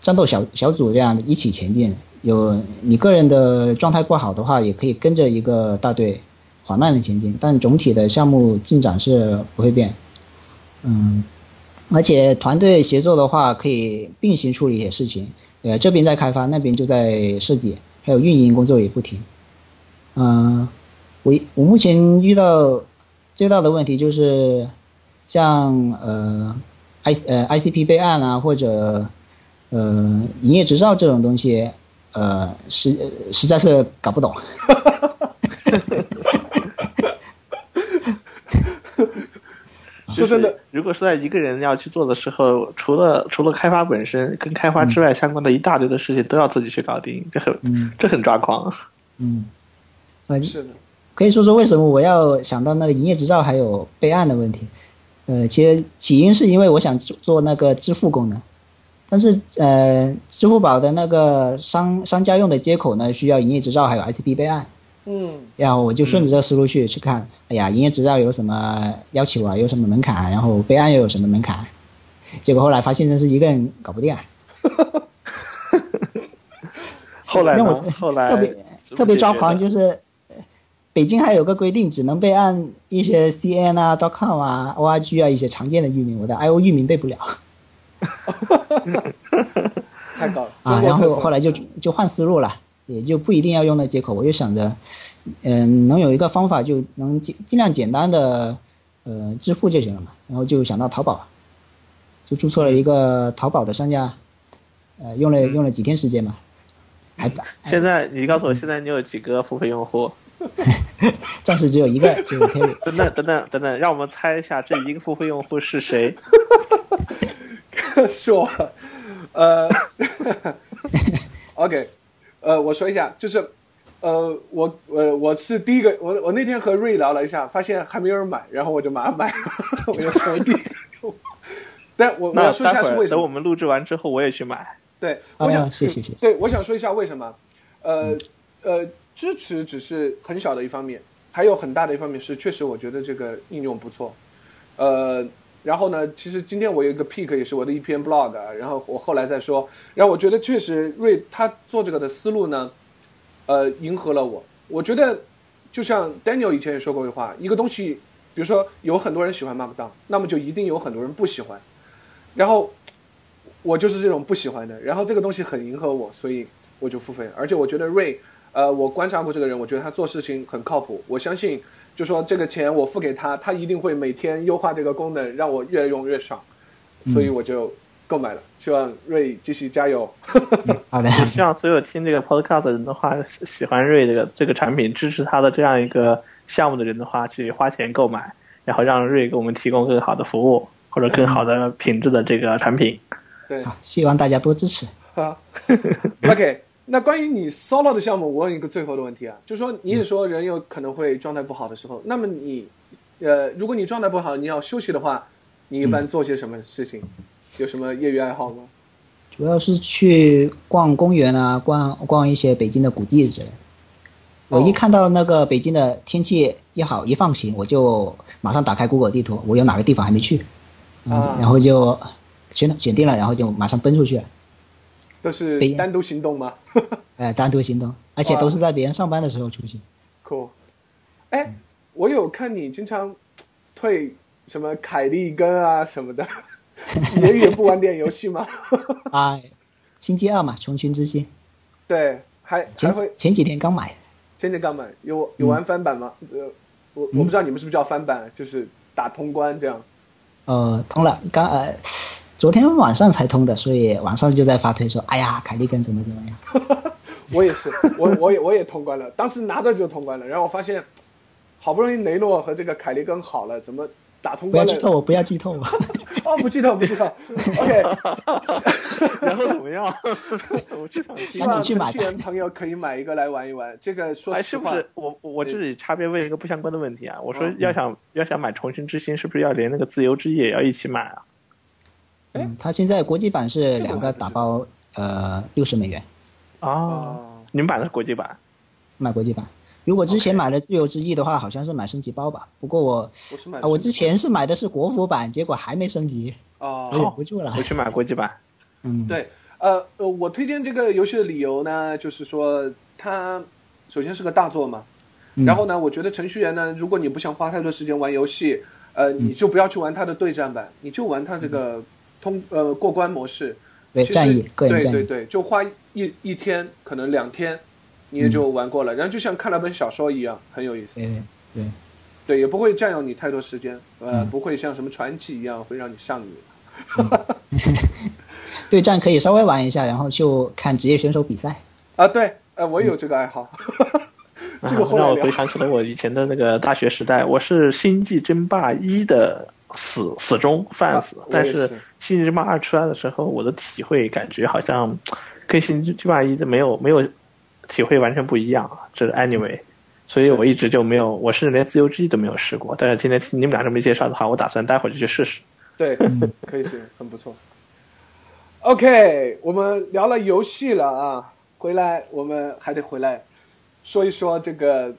[SPEAKER 2] 战斗小小组这样的一起前进。有你个人的状态不好的话，也可以跟着一个大队缓慢的前进，但总体的项目进展是不会变。嗯，而且团队协作的话，可以并行处理一些事情。呃，这边在开发，那边就在设计，还有运营工作也不停。嗯，我我目前遇到最大的问题就是，像呃 I 呃 ICP 备案啊，或者呃营业执照这种东西。呃，实实在是搞不懂。
[SPEAKER 1] 说真的，
[SPEAKER 3] 如果是在一个人要去做的时候，除了除了开发本身，跟开发之外相关的一大堆的事情都要自己去搞定，这很这很抓狂。
[SPEAKER 2] 嗯，
[SPEAKER 1] 是的。
[SPEAKER 2] 可以说说为什么我要想到那个营业执照还有备案的问题？呃，其实起因是因为我想做那个支付功能。但是，呃，支付宝的那个商商家用的接口呢，需要营业执照还有 ICP 备案。
[SPEAKER 1] 嗯，
[SPEAKER 2] 然后我就顺着这个思路去去看，哎呀，营业执照有什么要求啊？有什么门槛？然后备案又有什么门槛？结果后来发现，真是一个人搞不定。啊。
[SPEAKER 3] 后来呢？后来
[SPEAKER 2] 特别特别抓狂，就是北京还有个规定，只能备案一些 CN 啊、.com 啊、org 啊一些常见的域名，我的 IO 域名备不了。
[SPEAKER 1] 太高了
[SPEAKER 2] 啊，然后后来就就换思路了，也就不一定要用那接口。我就想着，嗯，能有一个方法就能尽尽量简单的呃支付就行了嘛。然后就想到淘宝，就注册了一个淘宝的商家，呃，用了
[SPEAKER 1] 嗯
[SPEAKER 2] 用了几天时间嘛，还
[SPEAKER 3] 现在你告诉我，现在你有几个付费用户？
[SPEAKER 2] 暂时只有一个，就是 Terry。
[SPEAKER 3] 等等等等等等，让我们猜一下这一个付费用户是谁？
[SPEAKER 1] 是我，呃，OK，呃，我说一下，就是，呃，我呃我是第一个，我我那天和瑞聊了一下，发现还没有人买，然后我就马上买了，我就成为第一个用户。但我我
[SPEAKER 3] 那
[SPEAKER 1] 要说一下是为什么？
[SPEAKER 3] 等我们录制完之后，我也去买。
[SPEAKER 1] 对，我想、
[SPEAKER 2] 啊，谢谢谢谢。
[SPEAKER 1] 对，我想说一下为什么，呃呃，支持只是很小的一方面，还有很大的一方面是，确实我觉得这个应用不错，呃，然后呢，其实今天我有一个 pick 也是我的一篇 blog，然后我后来再说，然后我觉得确实瑞他做这个的思路呢，呃，迎合了我，我觉得就像 Daniel 以前也说过一句话，一个东西，比如说有很多人喜欢 Markdown，那么就一定有很多人不喜欢，然后我就是这种不喜欢的，然后这个东西很迎合我，所以我就付费。而且我觉得瑞，呃，我观察过这个人，我觉得他做事情很靠谱。我相信，就说这个钱我付给他，他一定会每天优化这个功能，让我越用越爽。所以我就购买了。希望瑞继续加油。
[SPEAKER 2] 好的，
[SPEAKER 3] 希望所有听这个 podcast 的人的话，喜喜欢瑞这个这个产品，支持他的这样一个项目的人的话，去花钱购买，然后让瑞给我们提供更好的服务或者更好的品质的这个产品。
[SPEAKER 1] 对
[SPEAKER 2] 好，希望大家多支持。
[SPEAKER 1] 好，OK。那关于你 solo 的项目，我问一个最后的问题啊，就是说你也说人有可能会状态不好的时候，那么你，呃，如果你状态不好，你要休息的话，你一般做些什么事情？有什么业余爱好吗？
[SPEAKER 2] 主要是去逛公园啊，逛逛一些北京的古迹之类的。我一
[SPEAKER 1] 哦
[SPEAKER 2] 看到那个北京的天气一好一放晴，我就马上打开 Google 地图，我有哪个地方还没去，然后就选选定了，然后就马上奔出去了，
[SPEAKER 1] 都是
[SPEAKER 2] 北
[SPEAKER 1] 单独行动吗
[SPEAKER 2] 哎，单独行动，而且都是在别人上班的时候出行。
[SPEAKER 1] ？Cool。哎，我有看你经常退什么凯利根啊什么的，你也也不玩点游戏吗？
[SPEAKER 2] 啊，星期二嘛，重群之星，
[SPEAKER 1] 对，还还
[SPEAKER 2] 前
[SPEAKER 1] 会
[SPEAKER 2] 前几天刚买，
[SPEAKER 1] 前几天刚买？有有玩翻版吗？呃，我我不知道你们是不是叫翻版，就是打通关这样。
[SPEAKER 2] 呃，通了，刚呃，昨天晚上才通的，所以晚上就在发推说，哎呀，凯利根怎么怎么样。
[SPEAKER 1] 我也是，我我也我也通关了，当时拿着就通关了，然后我发现，好不容易雷诺和这个凯利根好了，怎么打通关了
[SPEAKER 2] 不要剧？透我，不要剧透我。
[SPEAKER 1] 哦，不剧透，不剧透。OK，
[SPEAKER 3] 然后怎么样？我就想
[SPEAKER 1] 希。望程序员朋友可以买一个来玩一玩。这个说
[SPEAKER 3] 哎，
[SPEAKER 1] 实话，
[SPEAKER 3] 是不是我我我这里插边问一个不相关的问题啊？我说
[SPEAKER 1] 嗯
[SPEAKER 3] 要想要想买重生之心，是不是要连那个自由之翼也要一起买啊？
[SPEAKER 2] 嗯，它现在国际版是两个打包，呃，六十美元。
[SPEAKER 3] 啊，
[SPEAKER 1] 哦，
[SPEAKER 3] 你们买的是国际版？
[SPEAKER 2] 买国际版。如果之前买了自由之翼的话，好像是买升级包吧。不过我
[SPEAKER 1] 我是买
[SPEAKER 2] 啊，我之前是买的是国服版，结果还没升级，哦。忍
[SPEAKER 1] 哦，
[SPEAKER 2] 不住了。
[SPEAKER 3] 我。去买国际版。
[SPEAKER 2] 嗯，
[SPEAKER 1] 对，呃呃，我推荐这个游戏的理由呢，就是说它首先是个大作嘛，
[SPEAKER 2] 嗯。
[SPEAKER 1] 然后呢，我觉得程序员呢，如果你不想花太多时间玩游戏，呃，
[SPEAKER 2] 嗯。
[SPEAKER 1] 你就不要去玩它的对战版，你就玩它这个通呃过关模式。
[SPEAKER 2] 战役，个人战役，
[SPEAKER 1] 对对对，就花一一天，可能两天，你也就玩过了。然后就像看了本小说一样，很有意思。
[SPEAKER 2] 对对，
[SPEAKER 1] 对，也不会占用你太多时间，呃，
[SPEAKER 2] 嗯
[SPEAKER 1] 不会像什么传奇一样会让你上瘾。
[SPEAKER 2] 对战可以稍微玩一下，然后就看职业选手比赛。
[SPEAKER 1] 啊，对，呃，我也有这个爱好。这个后来聊
[SPEAKER 3] 让我回。想起了我以前的那个大学时代，我是《星际争霸一》的死死忠 fans，、但是《星际争霸二》出来的时候，我的体会感觉好像跟《星际争霸一》的没有没有体会完全不一样啊。这是 anyway，所以我一直就没有，我甚至连自由之翼都没有试过。但是今天听你们俩这么一介绍的话，我打算待会儿就去试试。
[SPEAKER 1] 对，可以是很不错。OK，我们聊了游戏了啊，回来我们还得回来说一说这个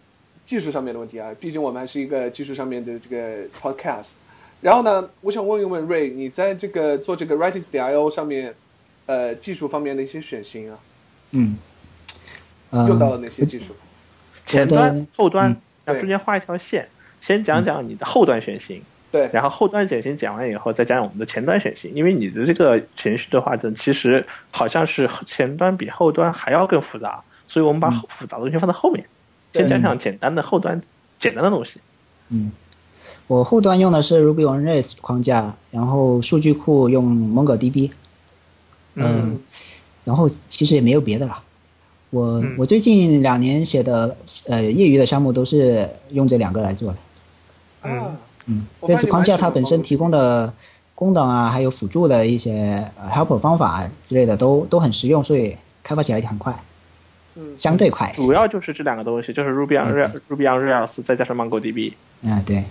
[SPEAKER 1] 技术上面的问题啊，毕竟我们还是一个技术上面的这个 podcast。然后呢，我想问一问瑞，你在这个做这个 Writings.io 上面，呃，技术方面的一些选型啊，
[SPEAKER 2] 嗯，呃
[SPEAKER 1] 用到了哪些技术？
[SPEAKER 3] 前端、后端
[SPEAKER 2] 嗯，
[SPEAKER 1] 对
[SPEAKER 3] 然后中间画一条线，先讲讲你的后端选型，
[SPEAKER 1] 对，
[SPEAKER 3] 然后后端选型讲完以后，再加上我们的前端选型，因为你的这个程序的话，这其实好像是前端比后端还要更复杂，所以我们把复杂的东西放在后面，先讲讲简单的后端简单的东西。
[SPEAKER 2] 嗯，我后端用的是 Ruby on Rails 框架，然后数据库用 MongoDB，嗯，然后其实也没有别的了。我我最近两年写的呃业余的项目都是用这两个来做的。
[SPEAKER 1] 嗯，
[SPEAKER 2] 嗯，Rails 框架它本身提供的功能啊，还有辅助的一些 helper 方法之类的都都很实用，所以开发起来也很快。
[SPEAKER 1] 嗯，
[SPEAKER 2] 相对快。
[SPEAKER 3] 主要就是这两个东西，就是 Ruby on Rails、Ruby on Rails 再加上 MongoDB。
[SPEAKER 2] 啊，对。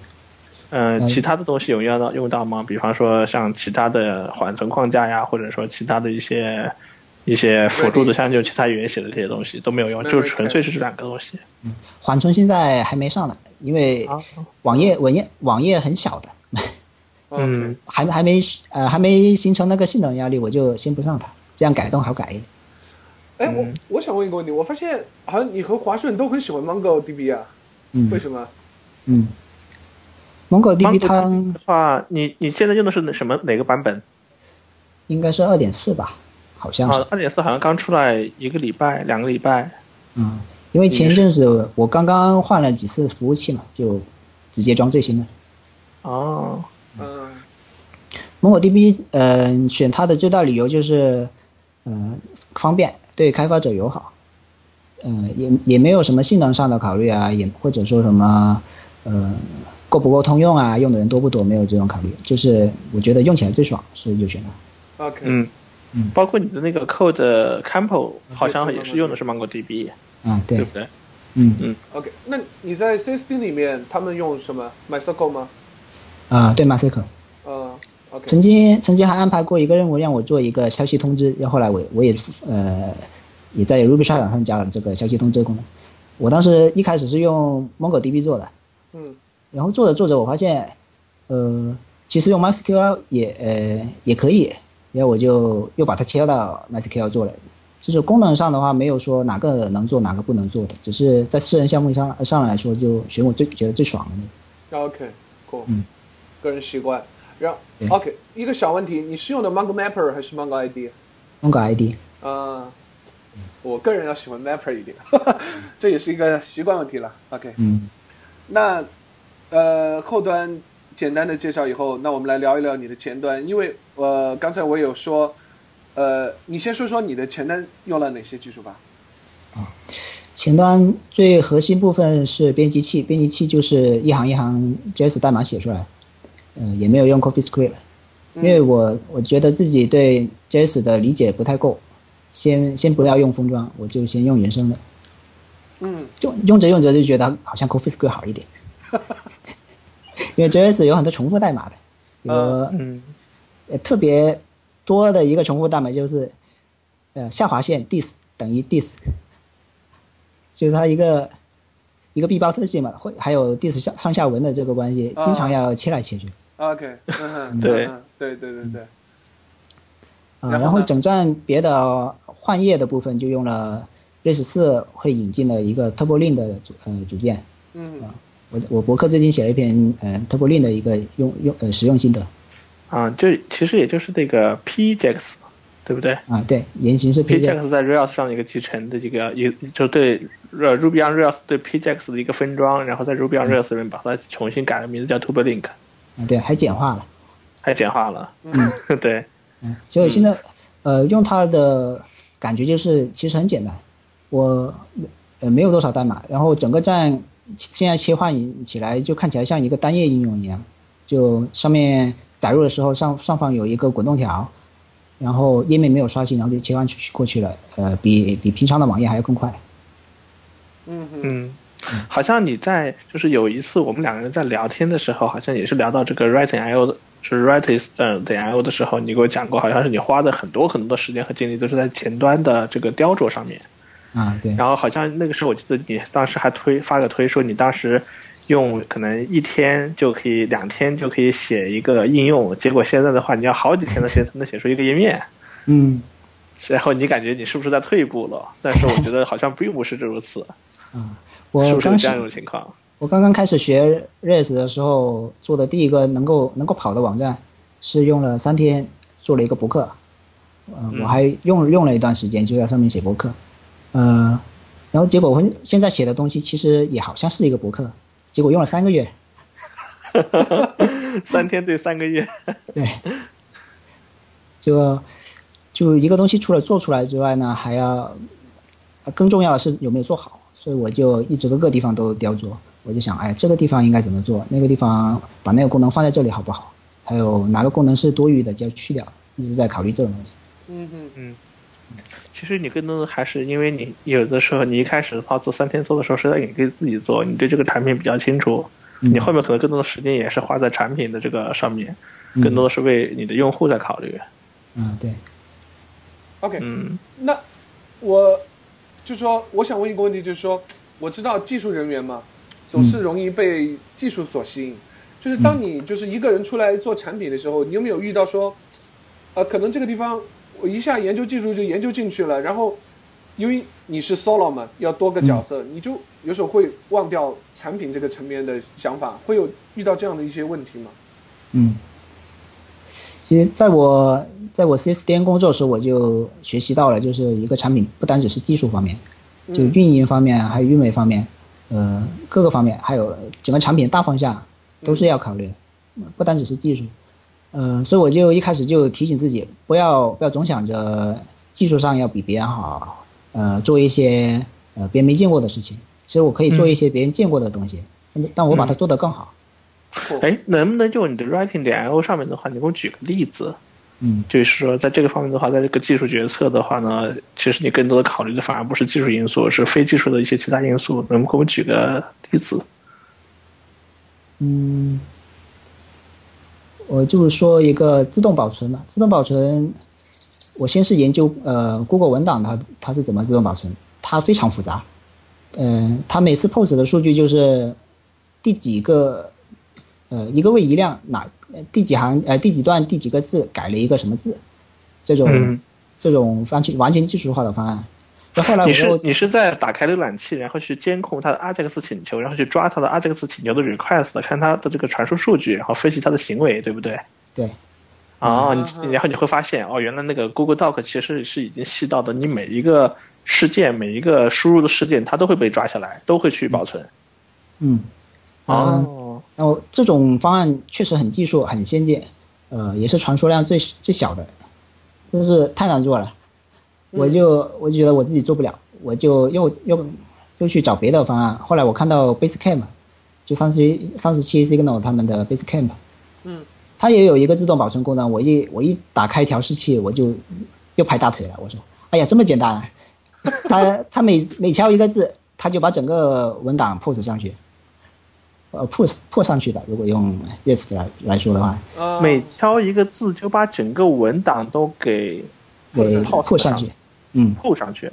[SPEAKER 3] 嗯，其他的东西有用到用到吗？比方说像其他的缓存框架呀，或者说其他的一些一些辅助的，像就其他语言写的这些东西都没有用，就纯粹是这两个东西。
[SPEAKER 2] 嗯，缓存现在还没上呢，因为网页网页网页很小的，
[SPEAKER 3] 嗯，
[SPEAKER 2] 还还没呃还没形成那个性能压力，我就先不上它，这样改动好改一点。
[SPEAKER 1] 哎，我我想问一个问题，我发现好像你和华顺都很喜欢 MongoDB 啊，
[SPEAKER 2] 嗯，
[SPEAKER 1] 为什么？
[SPEAKER 2] 嗯。MongoDB 它
[SPEAKER 3] 的话，你你现在用的是什么哪个版本？
[SPEAKER 2] 应该是二点四吧，好像是。
[SPEAKER 3] 二点四好像刚出来一个礼拜、两个礼拜。
[SPEAKER 2] 嗯，因为前一阵子我刚刚换了几次服务器嘛，就直接装最新的。
[SPEAKER 3] 哦，
[SPEAKER 1] 嗯。
[SPEAKER 2] MongoDB，嗯，选它的最大理由就是，嗯，方便，对开发者友好。嗯，也也没有什么性能上的考虑啊，也或者说什么，呃。够不够通用啊？用的人多不多？没有这种考虑，就是我觉得用起来最爽，所以就选
[SPEAKER 1] 了。OK，
[SPEAKER 3] 嗯嗯，包括你的那个 Code Campo 好像也是用的是 MongoDB。
[SPEAKER 2] 啊，对，
[SPEAKER 3] 对不对？
[SPEAKER 2] 嗯
[SPEAKER 3] 嗯。
[SPEAKER 1] OK，那你在 CSD 里面他们用什么 MySQL 吗？
[SPEAKER 2] 啊，对 MySQL。
[SPEAKER 1] 嗯，OK。
[SPEAKER 2] 曾经曾经还安排过一个任务让我做一个消息通知，然后来我我也呃也在 Ruby 沙场上加了这个消息通知功能。我当时一开始是用 MongoDB 做的。
[SPEAKER 1] 嗯。
[SPEAKER 2] 然后做着做着，我发现，呃，其实用 MySQL 也呃也可以，然后我就又把它切到 MySQL 做了。就是功能上的话，没有说哪个能做哪个不能做的，只是在私人项目上上来说，就选我最觉得最爽的
[SPEAKER 1] 那个。OK，cool。
[SPEAKER 2] 嗯。
[SPEAKER 1] 个人习惯。然后 OK，一个小问题，你是用的 Mongo Mapper 还是 Mongo ID？Mongo
[SPEAKER 2] ID。
[SPEAKER 1] 啊，我个人要喜欢 Mapper 一点，这也是一个习惯问题了。OK。
[SPEAKER 2] 嗯。
[SPEAKER 1] 那。呃，后端简单的介绍以后，那我们来聊一聊你的前端，因为呃，刚才我有说，呃，你先说说你的前端用了哪些技术吧。
[SPEAKER 2] 啊，前端最核心部分是编辑器，编辑器就是一行一行 JS 代码写出来，嗯，也没有用 CoffeeScript，因为我我觉得自己对 JS 的理解不太够，先先不要用封装，我就先用原生的。
[SPEAKER 1] 嗯，
[SPEAKER 2] 用用着用着就觉得好像 CoffeeScript 好一点。因为 JS 有很多重复代码的，有
[SPEAKER 3] 嗯，
[SPEAKER 2] 特别多的一个重复代码就是，呃，下划线 dis 等于 dis，就是它一个一个闭包特性嘛，会还有 dis 上上下文的这个关系，经常要切来切去。
[SPEAKER 1] OK，
[SPEAKER 3] 对
[SPEAKER 1] 对对对对。
[SPEAKER 2] 啊，然后整站别的换页的部分就用了 Rails 四会引进的一个 Turbolink 的组呃组件。
[SPEAKER 1] 嗯。
[SPEAKER 2] 我我博客最近写了一篇呃 Turboling 的一个用用呃使用心得，
[SPEAKER 3] 啊，就其实也就是这个 PJAX，对不对？
[SPEAKER 2] 啊，对，原型是
[SPEAKER 3] PJAX 在 Rails 上的一个集成的这个一就对呃 Ruby on Rails 对 PJAX 的一个分装，然后在 Ruby on Rails 里面把它重新改了名字叫 TurboLink
[SPEAKER 2] 啊，对，还简化了，
[SPEAKER 3] 还简化了，
[SPEAKER 2] 嗯，
[SPEAKER 3] 对，
[SPEAKER 2] 嗯，所以现在呃用它的感觉就是其实很简单，我呃没有多少代码，然后整个站。现在切换起来就看起来像一个单页应用一样，就上面载入的时候上上方有一个滚动条，然后页面没有刷新，然后就切换过去了。呃，比比平常的网页还要更快。
[SPEAKER 1] 嗯
[SPEAKER 3] 嗯，好像你在就是有一次我们两个人在聊天的时候，好像也是聊到这个 writing IO 的，是 writing 嗯的 IO 的时候，你给我讲过，好像是你花的很多很多的时间和精力都是在前端的这个雕琢上面。
[SPEAKER 2] 啊，对。
[SPEAKER 3] 然后好像那个时候，我记得你当时还推发个推，说你当时用可能一天就可以，两天就可以写一个应用。结果现在的话，你要好几天的时间才能写出一个页面。
[SPEAKER 2] 嗯。
[SPEAKER 3] 然后你感觉你是不是在退步了？但是我觉得好像并不是如此。
[SPEAKER 2] 嗯，我
[SPEAKER 3] 是不是这样一种情况？
[SPEAKER 2] 我刚刚开始学 Rails 的时候，做的第一个能够能够跑的网站，是用了三天做了一个博客，呃，我还用用了一段时间就在上面写博客，呃，然后结果我现在写的东西其实也好像是一个博客，结果用了三个月。
[SPEAKER 3] 三天对三个月，
[SPEAKER 2] 对，就就一个东西，除了做出来之外呢，还要更重要的是有没有做好。所以我就一直各个地方都雕琢，我就想，哎，这个地方应该怎么做？那个地方把那个功能放在这里好不好？还有哪个功能是多余的就要去掉，一直在考虑这种东西。
[SPEAKER 1] 嗯嗯
[SPEAKER 3] 嗯。其实你更多的还是因为你有的时候你一开始的话做三天做的时候实在你可以自己做，你对这个产品比较清楚。你后面可能更多的时间也是花在产品的这个上面，更多的是为你的用户在考虑。
[SPEAKER 2] 嗯，对。
[SPEAKER 1] OK，
[SPEAKER 3] 嗯，
[SPEAKER 1] 那我就说，我想问一个问题，就是说，我知道技术人员嘛，总是容易被技术所吸引。就是当你就是一个人出来做产品的时候，你有没有遇到说，呃，可能这个地方我一下研究技术就研究进去了，然后因为你是 solo 嘛，要多个角色，你就。有时候会忘掉产品这个层面的想法，会有遇到这样的一些问题吗？
[SPEAKER 2] 嗯，其实在我在我 CS 店工作的时候，我就学习到了，就是一个产品不单只是技术方面，就运营方面，还有运维方面，呃，各个方面，还有整个产品大方向都是要考虑，不单只是技术。呃，所以我就一开始就提醒自己，不要不要总想着技术上要比别人好，呃，做一些呃别人没见过的事情。其实我可以做一些别人见过的东西，但我把它做得更好。
[SPEAKER 3] 哎，能不能就你的 writing 点 io 上面的话，你给我举个例子？
[SPEAKER 2] 嗯，
[SPEAKER 3] 就是说，在这个方面的话，在这个技术决策的话呢，其实你更多的考虑的反而不是技术因素，是非技术的一些其他因素。能给我举个例子？
[SPEAKER 2] 嗯，我就是说一个自动保存嘛，自动保存，我先是研究呃 Google 文档它它是怎么自动保存，它非常复杂。嗯，它每次 POST 的数据就是第几个，呃，一个位移量哪第几行呃第几段第几个字改了一个什么字，这种这种完全完全技术化的方案。那后来
[SPEAKER 3] 你是你是在打开浏览器，然后去监控它的 AJAX 请求，然后去抓它的 AJAX 请求的 request，看它的这个传输数据，然后分析它的行为，对不对？
[SPEAKER 2] 对。
[SPEAKER 3] 哦，你然后你会发现，哦，原来那个 Google Doc 其实是已经细到的你每一个。事件每一个输入的事件，它都会被抓下来，都会去保存。
[SPEAKER 2] 嗯，
[SPEAKER 3] 哦，
[SPEAKER 2] 然后这种方案确实很技术很先进，呃，也是传输量最最小的，就是太难做了。我就我就觉得我自己做不了，我就又又又去找别的方案。后来我看到 Basecamp，就三十三十七 Signal 他们的 Basecamp，
[SPEAKER 1] 嗯，
[SPEAKER 2] 它也有一个自动保存功能。我一我一打开调试器，我就又拍大腿了。我说，哎呀，这么简单。啊！他他每每敲一个字，他就把整个文档 push 上去，呃，push push 上去的。如果用 yes 来来说的话，
[SPEAKER 3] 每敲一个字就把整个文档都给
[SPEAKER 2] 给
[SPEAKER 3] push
[SPEAKER 2] 上去，嗯
[SPEAKER 3] ，put 上去，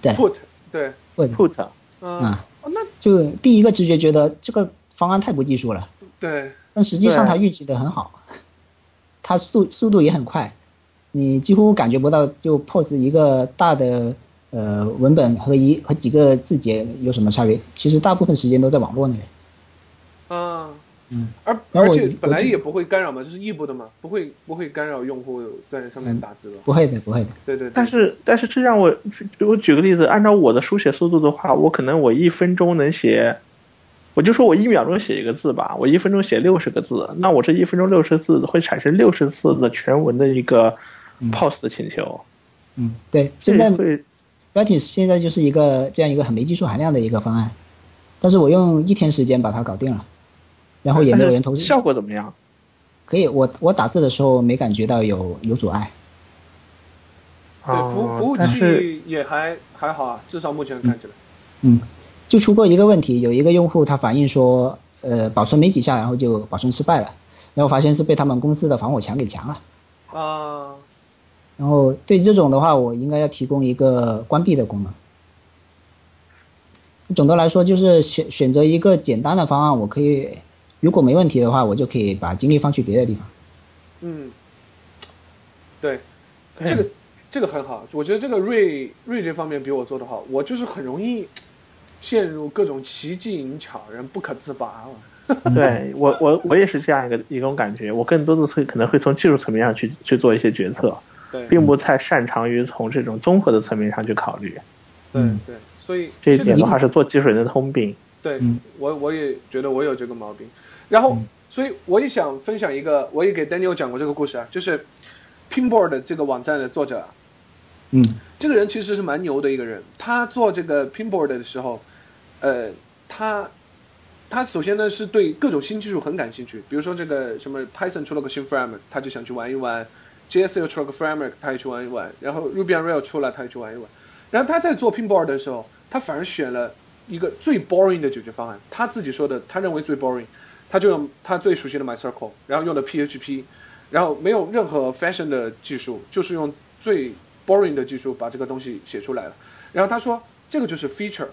[SPEAKER 2] 对
[SPEAKER 1] ，put 对
[SPEAKER 3] ，put，
[SPEAKER 1] 嗯，那
[SPEAKER 2] 就第一个直觉觉得这个方案太不技术了，
[SPEAKER 1] 对，
[SPEAKER 2] 但实际上它运行的很好，它速速度也很快，你几乎感觉不到就 post 一个大的。呃，文本和一和几个字节有什么差别？其实大部分时间都在网络那边。
[SPEAKER 1] 啊，
[SPEAKER 2] 嗯，
[SPEAKER 1] 而而且本来也不会干扰嘛，这是异步的嘛，不会不会干扰用户在上面打字的
[SPEAKER 2] 不会的，不会的。
[SPEAKER 1] 对对。
[SPEAKER 3] 但是但是这让我我举个例子，按照我的书写速度的话，我可能我一分钟能写，我就说我一秒钟写一个字吧，我一分钟写六十个字，那我这一分钟六十字会产生六十次的全文的一个 pos 的请求。
[SPEAKER 2] 嗯，对，现在
[SPEAKER 3] 会。
[SPEAKER 2] Writing 现在就是一个这样一个很没技术含量的一个方案，但是我用一天时间把它搞定了，然后也没有人投诉。
[SPEAKER 3] 效果怎么样？
[SPEAKER 2] 可以，我我打字的时候没感觉到有有阻碍。
[SPEAKER 1] 对，服服务器也还还好啊，至少目前看起来。
[SPEAKER 2] 嗯，就出过一个问题，有一个用户他反映说，呃，保存没几下，然后就保存失败了，然后发现是被他们公司的防火墙给强了。
[SPEAKER 1] 啊。
[SPEAKER 2] 然后对这种的话，我应该要提供一个关闭的功能。总的来说，就是选选择一个简单的方案，我可以，如果没问题的话，我就可以把精力放去别的地方。
[SPEAKER 1] 嗯，对，这个这个很好，我觉得这个瑞瑞这方面比我做的好。我就是很容易陷入各种奇技淫巧，人不可自拔。
[SPEAKER 3] 对我，我我也是这样一个一种感觉。我更多的会可能会从技术层面上去去做一些决策，
[SPEAKER 1] 对，
[SPEAKER 3] 并不太擅长于从这种综合的层面上去考虑。
[SPEAKER 1] 对对，所以
[SPEAKER 3] 这一点的话是做技术人的通病。
[SPEAKER 1] 对我我也觉得我有这个毛病。然后，所以我也想分享一个，我也给 Daniel 讲过这个故事啊，就是 Pinboard 这个网站的作者，
[SPEAKER 2] 嗯，
[SPEAKER 1] 这个人其实是蛮牛的一个人。他做这个 Pinboard 的时候，呃，他他首先呢是对各种新技术很感兴趣，比如说这个什么 Python 出了个新 framework，他就想去玩一玩；JS 又出了个 framework，他也去玩一玩；然后 Ruby on Rails 出了，他也去玩一玩。然后他在做 Pinboard 的时候，他反而选了一个最 boring 的解决方案。他自己说的，他认为最 boring。他就用他最熟悉的 MyCircle，然后用的 PHP，然后没有任何 fashion 的技术，就是用最 boring 的技术把这个东西写出来了。然后他说这个就是 feature，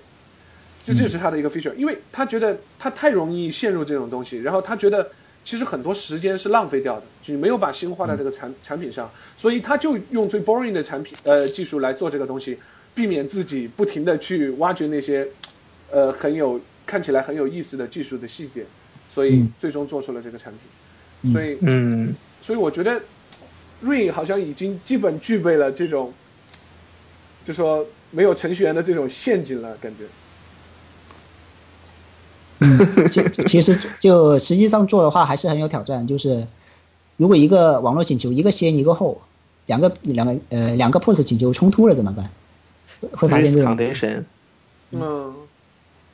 [SPEAKER 1] 这就是他的一个 feature，因为他觉得他太容易陷入这种东西，然后他觉得其实很多时间是浪费掉的，就没有把心花在这个产产品上，所以他就用最 boring 的产品呃技术来做这个东西，避免自己不停的去挖掘那些呃很有看起来很有意思的技术的细节。所以最终做出了这个产品，所以
[SPEAKER 3] 嗯，
[SPEAKER 1] 所以我觉得瑞好像已经基本具备了这种，就说没有程序员的这种陷阱了，感觉。
[SPEAKER 2] 嗯，其 其实就实际上做的话还是很有挑战，就是如果一个网络请求一个先一个后，两个两个呃两个 post 请求冲突了怎么办？会发现这种。
[SPEAKER 1] 嗯。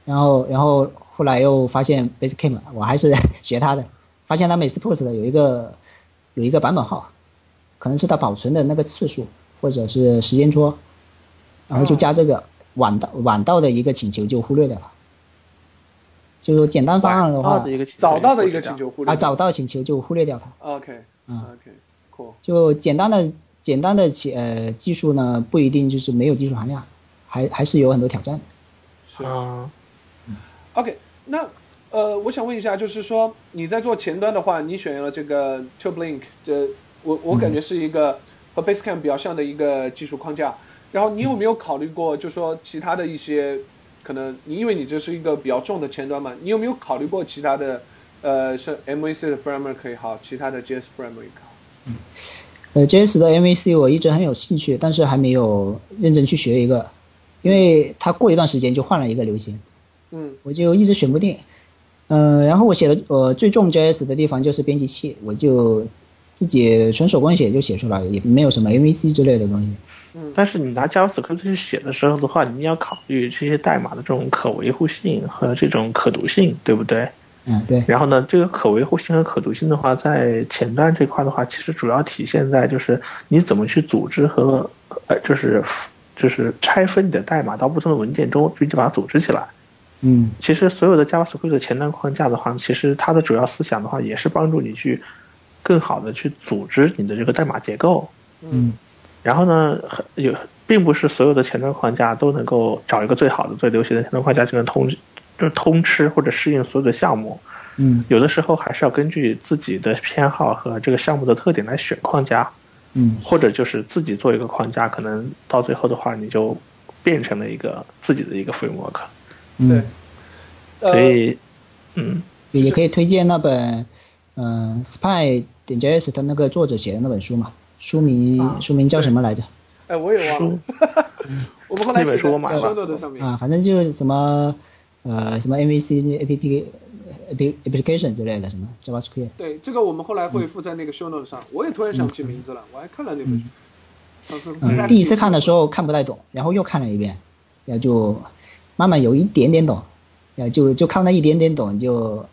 [SPEAKER 2] 然后然后。后来又发现 Basecamp，我还是 学他的，发现他每次 post 的有一个有一个版本号，可能是他保存的那个次数或者是时间戳，然后就加这个晚到晚到的一个请求就忽略掉了。就说简单方案的话，
[SPEAKER 1] 找到的一个请求忽略
[SPEAKER 2] 啊，找到请求就忽略掉它。
[SPEAKER 1] OK，嗯，OK，cool。
[SPEAKER 2] 就简单的简单的技呃技术呢，不一定就是没有技术含量，还还是有很多挑战。
[SPEAKER 1] 是啊，OK。那，呃，我想问一下，就是说你在做前端的话，你选用了这个 TubeLink，这我我感觉是一个和 Basecamp 比较像的一个技术框架。然后你有没有考虑过，就说其他的一些可能，你因为你这是一个比较重的前端嘛，你有没有考虑过其他的，呃，是 MVC 的 framework 也好，其他的 JS framework 也好？
[SPEAKER 2] 嗯，呃，JS 的 MVC 我一直很有兴趣，但是还没有认真去学一个，因为它过一段时间就换了一个流行。
[SPEAKER 1] 嗯，
[SPEAKER 2] 我就一直选不定，嗯，然后我写的呃最重 JS 的地方就是编辑器，我就自己纯手工写就写出来，也没有什么 MVC 之类的东西。
[SPEAKER 1] 嗯，
[SPEAKER 3] 但是你拿 JavaScript 去写的时候的话，你要考虑这些代码的这种可维护性和这种可读性，对不对？
[SPEAKER 2] 嗯，对。
[SPEAKER 3] 然后呢，这个可维护性和可读性的话，在前端这块的话，其实主要体现在就是你怎么去组织和呃，就是就是拆分你的代码到不同的文件中，并且把它组织起来。
[SPEAKER 2] 嗯，
[SPEAKER 3] 其实所有的 JavaScript 的前端框架的话，其实它的主要思想的话，也是帮助你去更好的去组织你的这个代码结构。
[SPEAKER 2] 嗯，
[SPEAKER 3] 然后呢，有并不是所有的前端框架都能够找一个最好的、最流行的前端框架就能通，就通吃或者适应所有的项目。
[SPEAKER 2] 嗯，
[SPEAKER 3] 有的时候还是要根据自己的偏好和这个项目的特点来选框架。
[SPEAKER 2] 嗯，
[SPEAKER 3] 或者就是自己做一个框架，可能到最后的话，你就变成了一个自己的一个 framework。
[SPEAKER 1] 对，
[SPEAKER 3] 所以，嗯，
[SPEAKER 2] 也可以推荐那本，嗯，Spy 点 JS 的那个作者写的那本书嘛，书名书名叫什么来着？
[SPEAKER 1] 哎，我也忘了。我们后来写
[SPEAKER 3] 书嘛，
[SPEAKER 2] 啊，反正就是什么，呃，什么 MVC APP application 之类的，什么 JavaScript。
[SPEAKER 1] 对，这个我们后来会附在那个 show note 上。我也突然想不起名字了，我还看了那本
[SPEAKER 2] 书。嗯，第一次看的时候看不太懂，然后又看了一遍，然后就。慢慢有一点点懂，呃，就就靠那一点点懂，就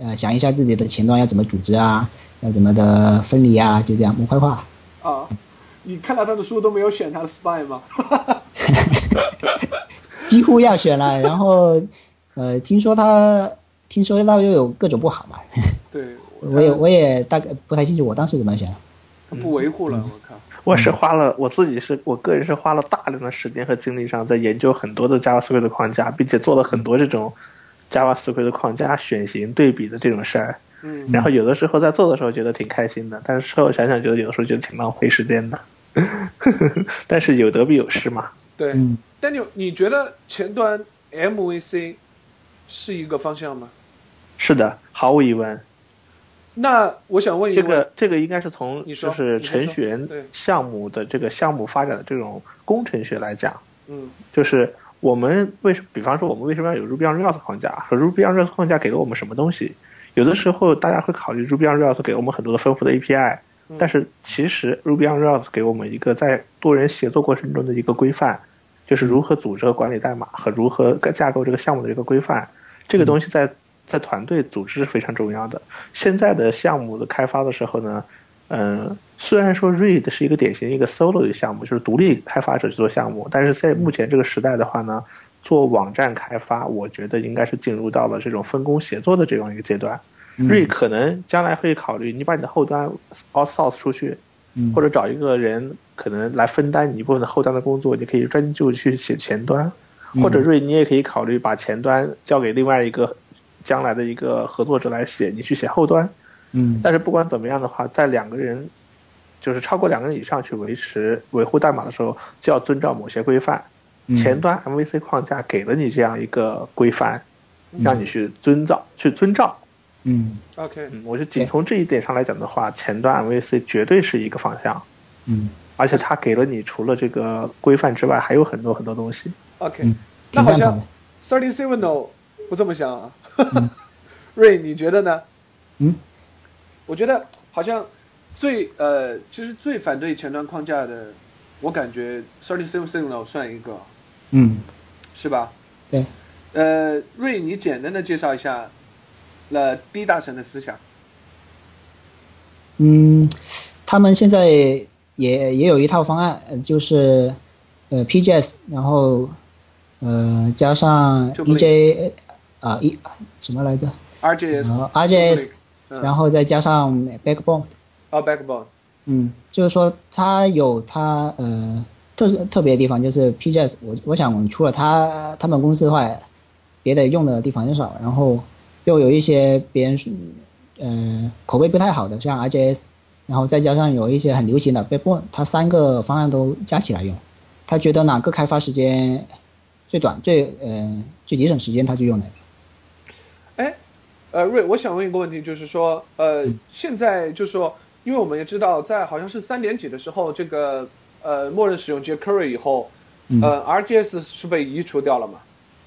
[SPEAKER 2] 呃想一下自己的前端要怎么组织啊，要怎么的分离啊，就这样模块化。
[SPEAKER 1] 啊，你看到他的书都没有选他的 spy 吗？
[SPEAKER 2] 几乎要选了，然后呃，听说他听说他又有各种不好嘛。
[SPEAKER 1] 对，
[SPEAKER 2] 我也我也大概不太清楚，我当时怎么选。
[SPEAKER 1] 他不维护了，我靠。
[SPEAKER 3] 我是花了我自己是我个人是花了大量的时间和精力上在研究很多的 JavaScript 的框架，并且做了很多这种 JavaScript 的框架选型对比的这种事儿。
[SPEAKER 1] 嗯，
[SPEAKER 3] 然后有的时候在做的时候觉得挺开心的，但是事后想想觉得有的时候觉得挺浪费时间的。但是有得必有失嘛。
[SPEAKER 1] 对，但你你觉得前端 MVC 是一个方向吗？
[SPEAKER 3] 是的，毫无疑问。
[SPEAKER 1] 那我想问一
[SPEAKER 3] 这个，这个应该是从就是程序员项目的这个项目发展的这种工程学来讲，
[SPEAKER 1] 嗯
[SPEAKER 3] 就是我们为什，比方说我们为什么要有 Ruby on Rails 框架？和 Ruby on Rails 框架给了我们什么东西？有的时候大家会考虑 Ruby on Rails 给我们很多的丰富的 API，但是其实 Ruby on Rails 给我们一个在多人协作过程中的一个规范，就是如何组织和管理代码和如何架构这个项目的一个规范。这个东西在在团队组织是非常重要的。现在的项目的开发的时候呢，嗯，虽然说 Read 是一个典型一个 solo 的项目，就是独立开发者去做项目，但是在目前这个时代的话呢，做网站开发，我觉得应该是进入到了这种分工协作的这样一个阶段。Read 可能将来会考虑你把你的后端 outsource 出去，
[SPEAKER 2] 嗯
[SPEAKER 3] 或者找一个人可能来分担你一部分的后端的工作，你可以专注去写前端，或者瑞你也可以考虑把前端交给另外一个将来的一个合作者来写，你去写后端。
[SPEAKER 2] 嗯
[SPEAKER 3] 但是不管怎么样的话，在两个人就是超过两个人以上去维持维护代码的时候，就要遵照某些规范。
[SPEAKER 2] 嗯
[SPEAKER 3] 前端 MVC 框架给了你这样一个规范，让你去遵照、去遵照。
[SPEAKER 2] 嗯
[SPEAKER 1] ，OK，
[SPEAKER 3] 嗯，我就仅从这一点上来讲的话，前端 MVC 绝对是一个方向，
[SPEAKER 2] 嗯
[SPEAKER 3] 而且它给了你除了这个规范之外，还有很多很多东西。
[SPEAKER 1] OK，、
[SPEAKER 2] 嗯，
[SPEAKER 1] 那好像。Thirty Seven o 不这么想啊。瑞，你觉得呢？
[SPEAKER 2] 嗯，
[SPEAKER 1] 我觉得好像最呃，其实最反对前端框架的，我感觉 Thirty Seven Signal 算一个，
[SPEAKER 2] 嗯
[SPEAKER 1] 是吧？
[SPEAKER 2] 对。
[SPEAKER 1] 呃，瑞，你简单的介绍一下了 D 大神的思想。
[SPEAKER 2] 嗯，他们现在也也有一套方案，呃就是呃 PGS，然后呃加上 EJ 啊一什么来着
[SPEAKER 1] ？RJS，、
[SPEAKER 2] 然后 RJS，
[SPEAKER 1] 嗯、
[SPEAKER 2] 然后再加上 Backbone。
[SPEAKER 1] 哦 Backbone，
[SPEAKER 2] 嗯，就是说它有它呃特特别的地方，就是 PGS，我我想除了它他们公司的话，别的用的地方很少，然后又有一些别人呃口碑不太好的，像 RJS，然后再加上有一些很流行的 Backbone，它三个方案都加起来用，他觉得哪个开发时间最短、最呃最节省时间，他就用哪个。
[SPEAKER 1] 哎，呃，瑞，我想问一个问题，就是说，呃，现在就是说，因为我们也知道，在好像是三点几的时候，这个呃，默认使用 jQuery 以后，呃，RGS 是被移除掉了嘛？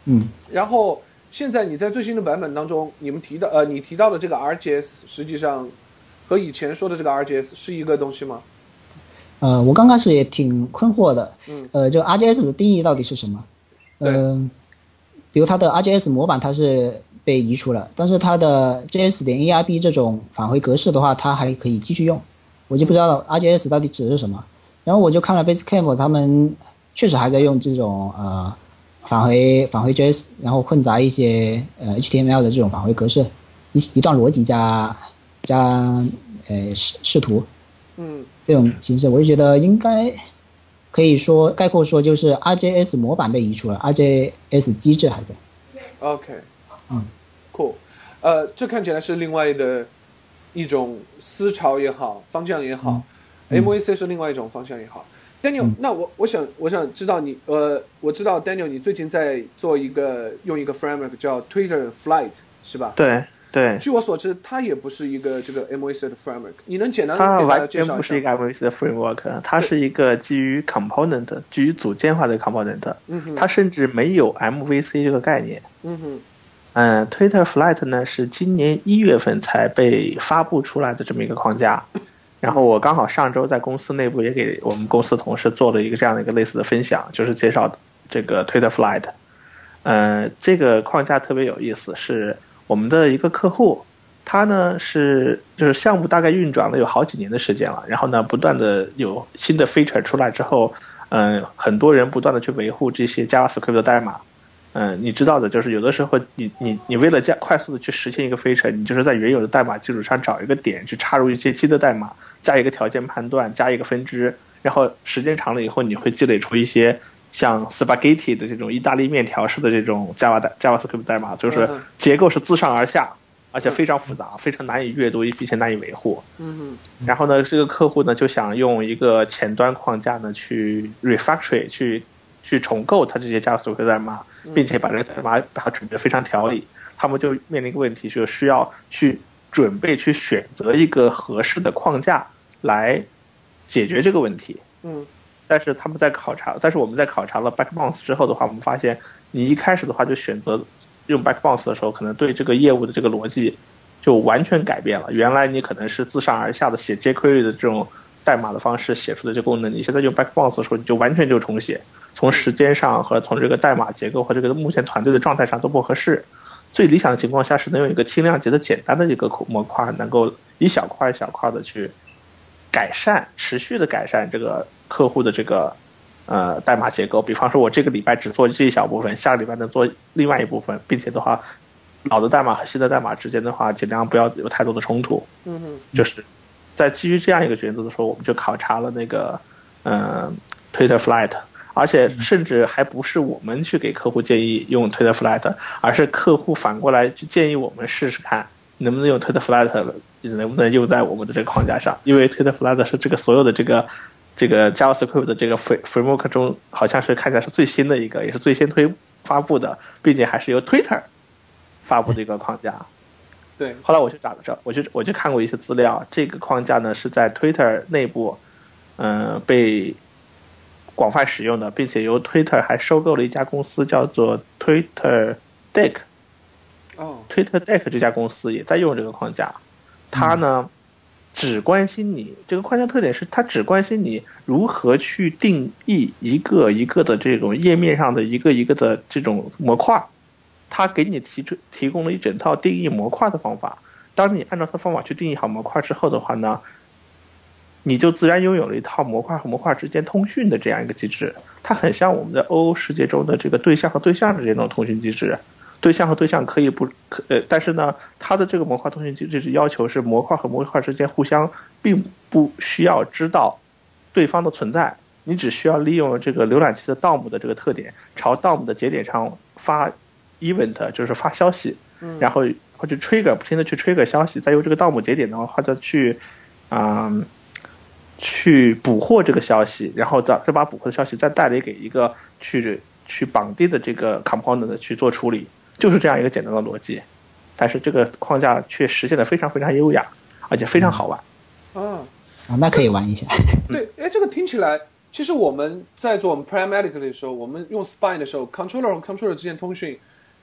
[SPEAKER 2] 嗯
[SPEAKER 1] 然后现在你在最新的版本当中，你们提到呃，你提到的这个 RGS 实际上和以前说的这个 RGS 是一个东西吗？
[SPEAKER 2] 呃，我刚开始也挺困惑的，
[SPEAKER 1] 嗯
[SPEAKER 2] 呃，就 RGS 的定义到底是什么？嗯、比如它的 RGS 模板它是被移除了，但是它的 JS 点 ARB 这种返回格式的话，它还可以继续用，我就不知道 RJS 到底指的是什么。然后我就看了 Basecamp，他们确实还在用这种呃返回返回 JS，然后混杂一些呃 HTML 的这种返回格式，一一段逻辑加加呃视视图，
[SPEAKER 1] 嗯
[SPEAKER 2] 这种形式，我就觉得应该可以说概括说就是 RJS 模板被移除了，RJS 机制还在。
[SPEAKER 1] ，OK，
[SPEAKER 2] 嗯
[SPEAKER 1] ，cool，呃，这看起来是另外的一种思潮也好，方向也好、m v c 是另外一种方向也好。Daniel，、
[SPEAKER 2] 嗯。
[SPEAKER 1] 那我我想我想知道你呃，我知道 Daniel 你最近在做一个用一个 framework 叫 Twitter Flight 是吧？
[SPEAKER 3] 对对，
[SPEAKER 1] 据我所知，它也不是一个这个 MVC 的 framework。你能简单给大家
[SPEAKER 3] 完
[SPEAKER 1] 介绍一下
[SPEAKER 3] 全不是一个 MVC 的 framework，它是一个基于 component、基于组件化的 component，
[SPEAKER 1] 嗯哼，
[SPEAKER 3] 它甚至没有 MVC 这个概念。
[SPEAKER 1] 嗯哼，
[SPEAKER 3] 嗯，Twitter Flight 呢是今年一月份才被发布出来的这么一个框架，然后我刚好上周在公司内部也给我们公司同事做了一个这样的一个类似的分享，就是介绍这个 Twitter Flight。嗯，这个框架特别有意思，是我们的一个客户，他呢是就是项目大概运转了有好几年的时间了，然后呢不断的有新的 feature 出来之后，嗯，很多人不断的去维护这些 JavaScript 的代码。嗯，你知道的，就是有的时候你你你为了加快速的去实现一个 feature，你就是在原有的代码基础上找一个点去插入一些新的代码，加一个条件判断，加一个分支，然后时间长了以后，你会积累出一些像 spaghetti 的这种意大利面条式的这种 Java 代 JavaScript 代码，就是
[SPEAKER 1] 嗯。
[SPEAKER 3] 结构是自上而下，而且非常复杂，非常难以阅读，并且难以维护。
[SPEAKER 1] 嗯，
[SPEAKER 3] 然后呢，这个客户呢就想用一个前端框架呢去 refactory 去去重构它这些 JavaScript 代码，并且把这个代码把它准备非常条理，他们就面临一个问题，就是需要去准备去选择一个合适的框架来解决这个问题。
[SPEAKER 1] 嗯，
[SPEAKER 3] 但是他们在考察，但是我们在考察了 Backbones 之后的话，我们发现你一开始的话就选择用 Backbones 的时候，可能对这个业务的这个逻辑就完全改变了。原来你可能是自上而下的写 jQuery 的这种代码的方式写出的这功能，你现在用 Backbones 的时候，你就完全就重写，从时间上和从这个代码结构和这个目前团队的状态上都不合适。最理想的情况下是能有一个轻量级的简单的一个模块，能够一小块一小块的去改善，持续的改善这个客户的这个呃代码结构。比方说，我这个礼拜只做这一小部分，下个礼拜能做另外一部分，并且的话，老的代码和新的代码之间的话，尽量不要有太多的冲突。
[SPEAKER 1] 嗯哼，
[SPEAKER 3] 就是在基于这样一个原则的时候，我们就考察了那个嗯 Twitter Flight。而且甚至还不是我们去给客户建议用 Twitter Flight，而是客户反过来去建议我们试试看能不能用 Twitter Flight，能不能用在我们的这个框架上。因为 Twitter Flight 是这个所有的这个这个 JavaScript 的这个 framework 中，好像是看起来是最新的一个，也是最先推发布的，并且还是由 Twitter 发布的一个框架。
[SPEAKER 1] 对。
[SPEAKER 3] 后来我去找找，我就我就看过一些资料，这个框架呢是在 Twitter 内部，嗯，被。广泛使用的，并且由 Twitter 还收购了一家公司，叫做 Twitter Deck。
[SPEAKER 1] 哦
[SPEAKER 3] ，Twitter Deck 这家公司也在用这个框架。它呢，只关心你这个框架特点是，它只关心你如何去定义一个一个的这种页面上的一个一个的这种模块。它给你提出提供了一整套定义模块的方法。当你按照它方法去定义好模块之后的话呢？你就自然拥有了一套模块和模块之间通讯的这样一个机制，它很像我们的 OO 世界中的这个对象和对象的这种通讯机制。对象和对象可以不可呃，但是呢，它的这个模块通讯机制要求是模块和模块之间互相并不需要知道对方的存在，你只需要利用这个浏览器的 DOM 的这个特点，朝 DOM 的节点上发 event，就是发消息，然后或者 trigger 不停的去 trigger 消息，再由这个 DOM 节点的话再去啊。去捕获这个消息，然后再再把捕获的消息再代理给一个去去绑定的这个 component 去做处理，就是这样一个简单的逻辑。但是这个框架却实现的非常非常优雅，而且非常好玩。
[SPEAKER 1] 啊
[SPEAKER 2] 啊，那可以玩一下。
[SPEAKER 1] 对，哎，这个听起来，其实我们在做我们 pragmatic 的时候，我们用 spine 的时候，controller 和 controller 之间通讯，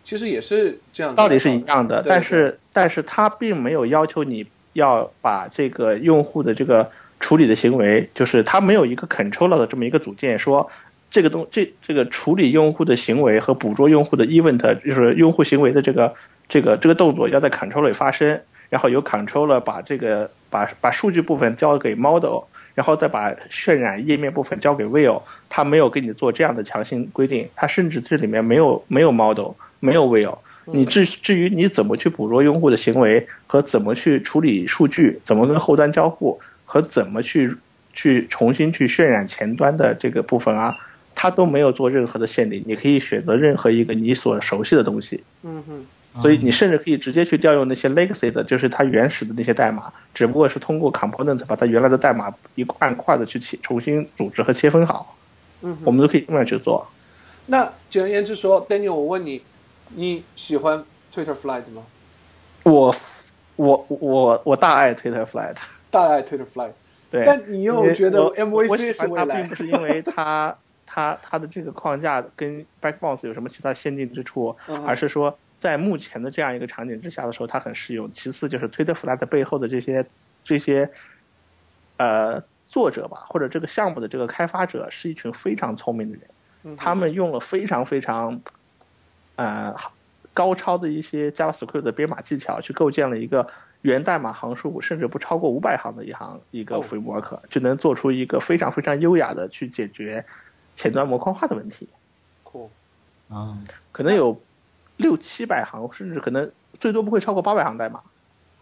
[SPEAKER 1] 其实也是这样。
[SPEAKER 3] 道理是一样的，但是但是它并没有要求你要把这个用户的这个。处理的行为就是它没有一个 controller 的这么一个组件，说这个东这这个处理用户的行为和捕捉用户的 event，就是用户行为的这个这个这个动作要在 controller 里发生，然后由 controller 把这个把把数据部分交给 model，然后再把渲染页面部分交给 will，它没有给你做这样的强行规定，它甚至这里面没有没有 model，没有 will，你至至于你怎么去捕捉用户的行为和怎么去处理数据，怎么跟后端交互。和怎么去去重新去渲染前端的这个部分啊，它都没有做任何的限定，你可以选择任何一个你所熟悉的东西。
[SPEAKER 1] 嗯哼，
[SPEAKER 3] 所以你甚至可以直接去调用那些 legacy 的，就是它原始的那些代码，只不过是通过 component 把它原来的代码一块块的去切重新组织和切分好。
[SPEAKER 1] 嗯，
[SPEAKER 3] 我们都可以这么去做。
[SPEAKER 1] 那简而言之说，Daniel，我问你，你喜欢 Twitter Flight 吗？
[SPEAKER 3] 我我我我大爱 Twitter Flight。
[SPEAKER 1] 大爱 Twitter Fly，
[SPEAKER 3] 对，
[SPEAKER 1] 但你又觉得 MVC 是
[SPEAKER 3] 未来，并不是因为它 它它的这个框架跟 Backbones 有什么其他先进之处，而是说在目前的这样一个场景之下的时候，它很适用。其次就是 Twitter Fly 背后的这些这些呃作者吧，或者这个项目的这个开发者是一群非常聪明的人，他们用了非常非常呃高超的一些 JavaScript 的编码技巧，去构建了一个。源代码行数甚至不超过五百行的一行一个 framework 就能做出一个非常非常优雅的去解决前端模块化的问题。
[SPEAKER 1] 酷
[SPEAKER 2] 啊，
[SPEAKER 3] 可能有六七百行，甚至可能最多不会超过八百行代码，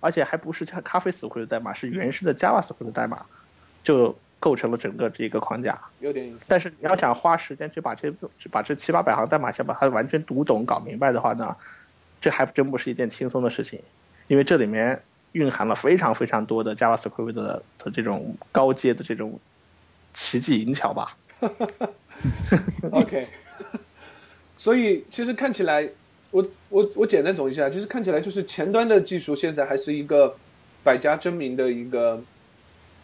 [SPEAKER 3] 而且还不是像咖啡死灰的代码，是原始的 JavaScript 的代码，就构成了整个这个框架。
[SPEAKER 1] 有点意思。
[SPEAKER 3] 但是你要想花时间去把这把这七八百行代码先把它完全读懂搞明白的话呢，这还真不是一件轻松的事情。因为这里面蕴含了非常非常多的 JavaScript 的的这种高阶的这种奇技淫巧吧。
[SPEAKER 1] OK，所以其实看起来，我我我简单总结一下，其实看起来就是前端的技术现在还是一个百家争鸣的一个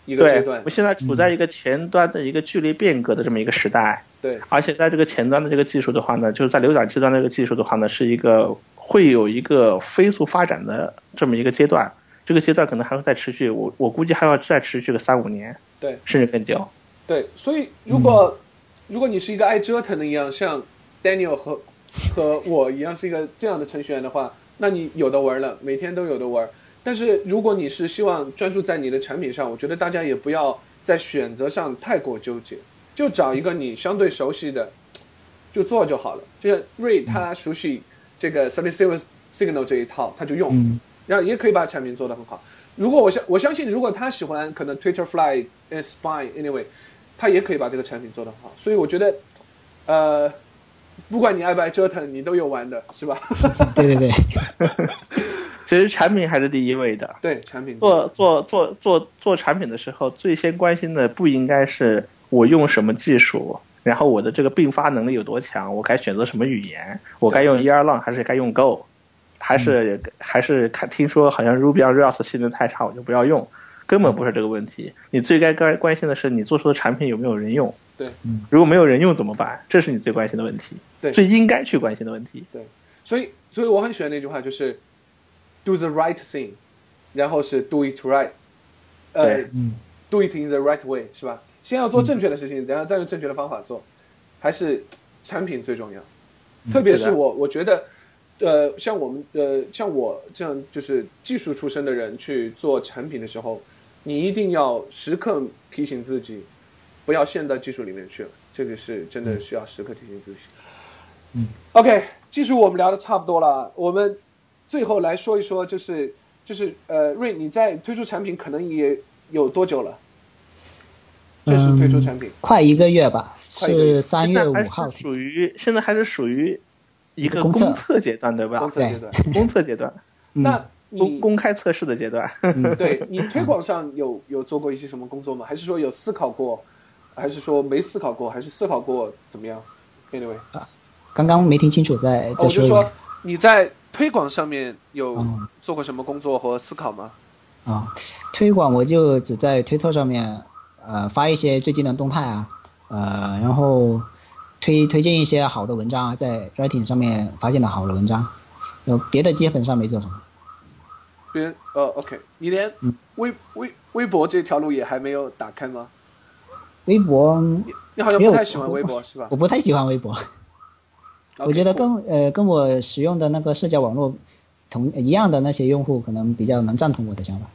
[SPEAKER 1] 一个阶，段
[SPEAKER 3] 我。们现在处在一个前端的一个剧烈变革的这么一个时代，
[SPEAKER 1] 对，
[SPEAKER 3] 而且在这个前端的这个技术的话呢，就是在流转器端的这个技术的话呢，是一个会有一个飞速发展的这么一个阶段，这个阶段可能还会再持续，我我估计还要再持续个三五年，
[SPEAKER 1] 对，
[SPEAKER 3] 甚至更久。
[SPEAKER 1] 对，所以如果、如果你是一个爱折腾的一样，像 Daniel 和和我一样是一个这样的程序员的话，那你有的玩了，每天都有的玩。但是如果你是希望专注在你的产品上，我觉得大家也不要在选择上太过纠结，就找一个你相对熟悉的，就做就好了。就像瑞他熟悉这个 Service Signal 这一套，他就用，
[SPEAKER 2] 嗯
[SPEAKER 1] 然后也可以把产品做得很好。如果我相我相信，如果他喜欢可能 Twitter Fly、呃 Spy anyway，他也可以把这个产品做得很好。所以我觉得，呃，不管你爱不爱折腾，你都有玩的，是吧？
[SPEAKER 2] 对 对对，
[SPEAKER 3] 其实产品还是第一位的。
[SPEAKER 1] 对，产品
[SPEAKER 3] 做做做做做产品的时候，最先关心的不应该是我用什么技术，然后我的这个并发能力有多强，我该选择什么语言，我该用 Erlang 还是该用 Go，还是、还是看听说好像 Ruby on Rails 性能太差，我就不要用，根本不是这个问题。你最该该关心的是你做出的产品有没有人用。
[SPEAKER 1] 对，
[SPEAKER 3] 如果没有人用怎么办？这是你最关心的问题，
[SPEAKER 1] 对
[SPEAKER 3] 最应该去关心的问题。
[SPEAKER 1] 对所以，所以我很喜欢那句话，就是 “do the right thing”，然后是 “do it right”，呃，“do it in the right way” 是吧？先要做正确的事情，然后再用正确的方法做，还是产品最重要。特别
[SPEAKER 3] 是
[SPEAKER 1] 我，我觉得，呃，像我们，呃，像我这样就是技术出身的人去做产品的时候，你一定要时刻提醒自己，不要陷到技术里面去了。这个是真的需要时刻提醒自己。
[SPEAKER 2] 嗯
[SPEAKER 1] ，OK，技术我们聊的差不多了，我们最后来说一说，就是就是呃，瑞，你在推出产品可能也有多久了？正式推出产品，
[SPEAKER 2] 快一个月吧，是三月五号。
[SPEAKER 3] 属于现在还是属于一个
[SPEAKER 2] 公测
[SPEAKER 3] 阶段，对吧？
[SPEAKER 1] 公测阶段。
[SPEAKER 3] 公测阶段，
[SPEAKER 2] 嗯
[SPEAKER 1] 那
[SPEAKER 3] 公
[SPEAKER 1] 你
[SPEAKER 3] 公开测试的阶段。
[SPEAKER 1] 对你推广上有有做过一些什么工作吗？还是说有思考过，还是说没思考过，还是思考过怎么样？Anyway，啊
[SPEAKER 2] 刚刚没听清楚，再
[SPEAKER 1] 哦我就
[SPEAKER 2] 再说
[SPEAKER 1] 你在推广上面有
[SPEAKER 2] 嗯
[SPEAKER 1] 做过什么工作和思考吗？
[SPEAKER 2] 啊。推广我就只在推特上面呃发一些最近的动态啊，呃，然后推推荐一些好的文章啊，在 Writing 上面发现的好的文章，有别的基本上没做什么。
[SPEAKER 1] 别呃，OK，你连
[SPEAKER 2] 嗯
[SPEAKER 1] 微微微博这条路也还没有打开吗？
[SPEAKER 2] 微博
[SPEAKER 1] 你好像不太喜欢微博是吧
[SPEAKER 2] 我不太喜欢微博我觉得跟呃跟我使用的那个社交网络同一样的那些用户，可能比较能赞同我的想法。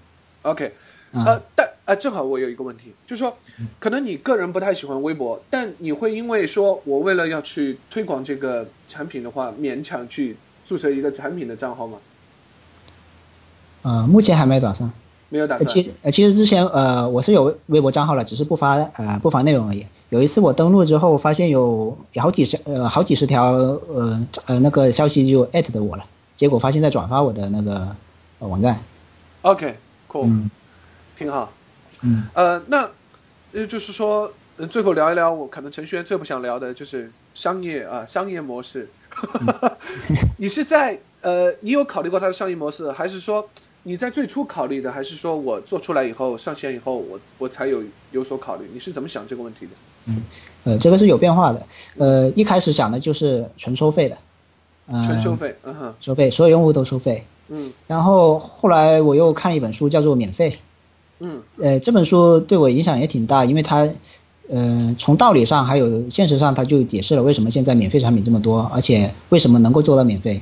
[SPEAKER 1] OK，
[SPEAKER 2] 啊、
[SPEAKER 1] 呃，但呃，正好我有一个问题，就是说，可能你个人不太喜欢微博，但你会因为说我为了要去推广这个产品的话，勉强去注册一个产品的账号吗？
[SPEAKER 2] 呃，目前还没打算。呃
[SPEAKER 1] 没有打算。
[SPEAKER 2] 其呃其实之前呃我是有微微博账号了，只是不发呃不发内容而已。有一次我登录之后，发现有有好几十呃好几十条呃呃那个消息就艾特的我了，结果发现在转发我的那个、呃、网站。
[SPEAKER 1] OK，cool，、
[SPEAKER 2] 嗯
[SPEAKER 1] 挺好。
[SPEAKER 2] 嗯
[SPEAKER 1] 呃，那呃就是说，呃最后聊一聊我可能程序员最不想聊的就是商业啊、商业模式。你是在呃，你有考虑过它的商业模式，还是说你在最初考虑的，还是说我做出来以后上线以后，我我才有有所考虑？你是怎么想这个问题的？
[SPEAKER 2] 嗯呃这个是有变化的。呃一开始想的就是纯收费的，呃
[SPEAKER 1] 纯收费，嗯哼，
[SPEAKER 2] 收费，所有用户都收费。
[SPEAKER 1] 嗯
[SPEAKER 2] 然后后来我又看了一本书，叫做《免费》。
[SPEAKER 1] 嗯
[SPEAKER 2] 呃，这本书对我影响也挺大，因为它，呃，从道理上还有现实上，它就解释了为什么现在免费产品这么多，而且为什么能够做到免费。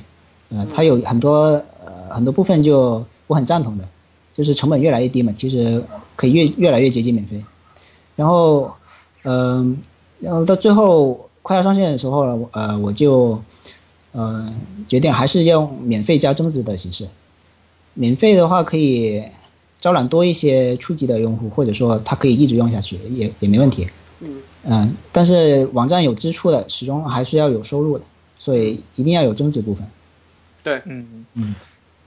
[SPEAKER 2] 呃，它有很多呃很多部分就我很赞同的，就是成本越来越低嘛，其实可以越越来越接近免费。然后，嗯、然后到最后快要上线的时候了，我呃，我就呃决定还是用免费加增值的形式。免费的话可以招揽多一些初级的用户，或者说它可以一直用下去，也也没问题。
[SPEAKER 1] 嗯
[SPEAKER 2] 嗯，但是网站有支出的，始终还是要有收入的，所以一定要有增值部分。
[SPEAKER 1] 对，
[SPEAKER 3] 嗯
[SPEAKER 2] 嗯。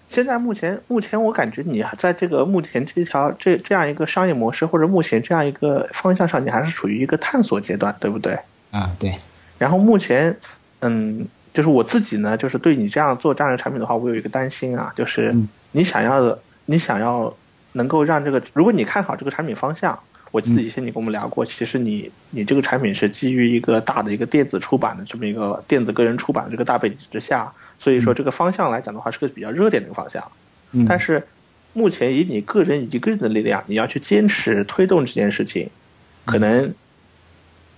[SPEAKER 3] 现在目前目前我感觉你在这个目前这条这这样一个商业模式或者目前这样一个方向上，你还是处于一个探索阶段，对不对？
[SPEAKER 2] 啊，对。
[SPEAKER 3] 然后目前，嗯，就是我自己呢，就是对你这样做这样的产品的话，我有一个担心啊，就是你想要的，你想要能够让这个，如果你看好这个产品方向，我记得以前你跟我们聊过，其实你你这个产品是基于一个大的一个电子出版的这么一个电子个人出版的这个大背景之下，所以说这个方向来讲的话是个比较热点的一个方向。但是目前以你个人一个人的力量，你要去坚持推动这件事情，可能。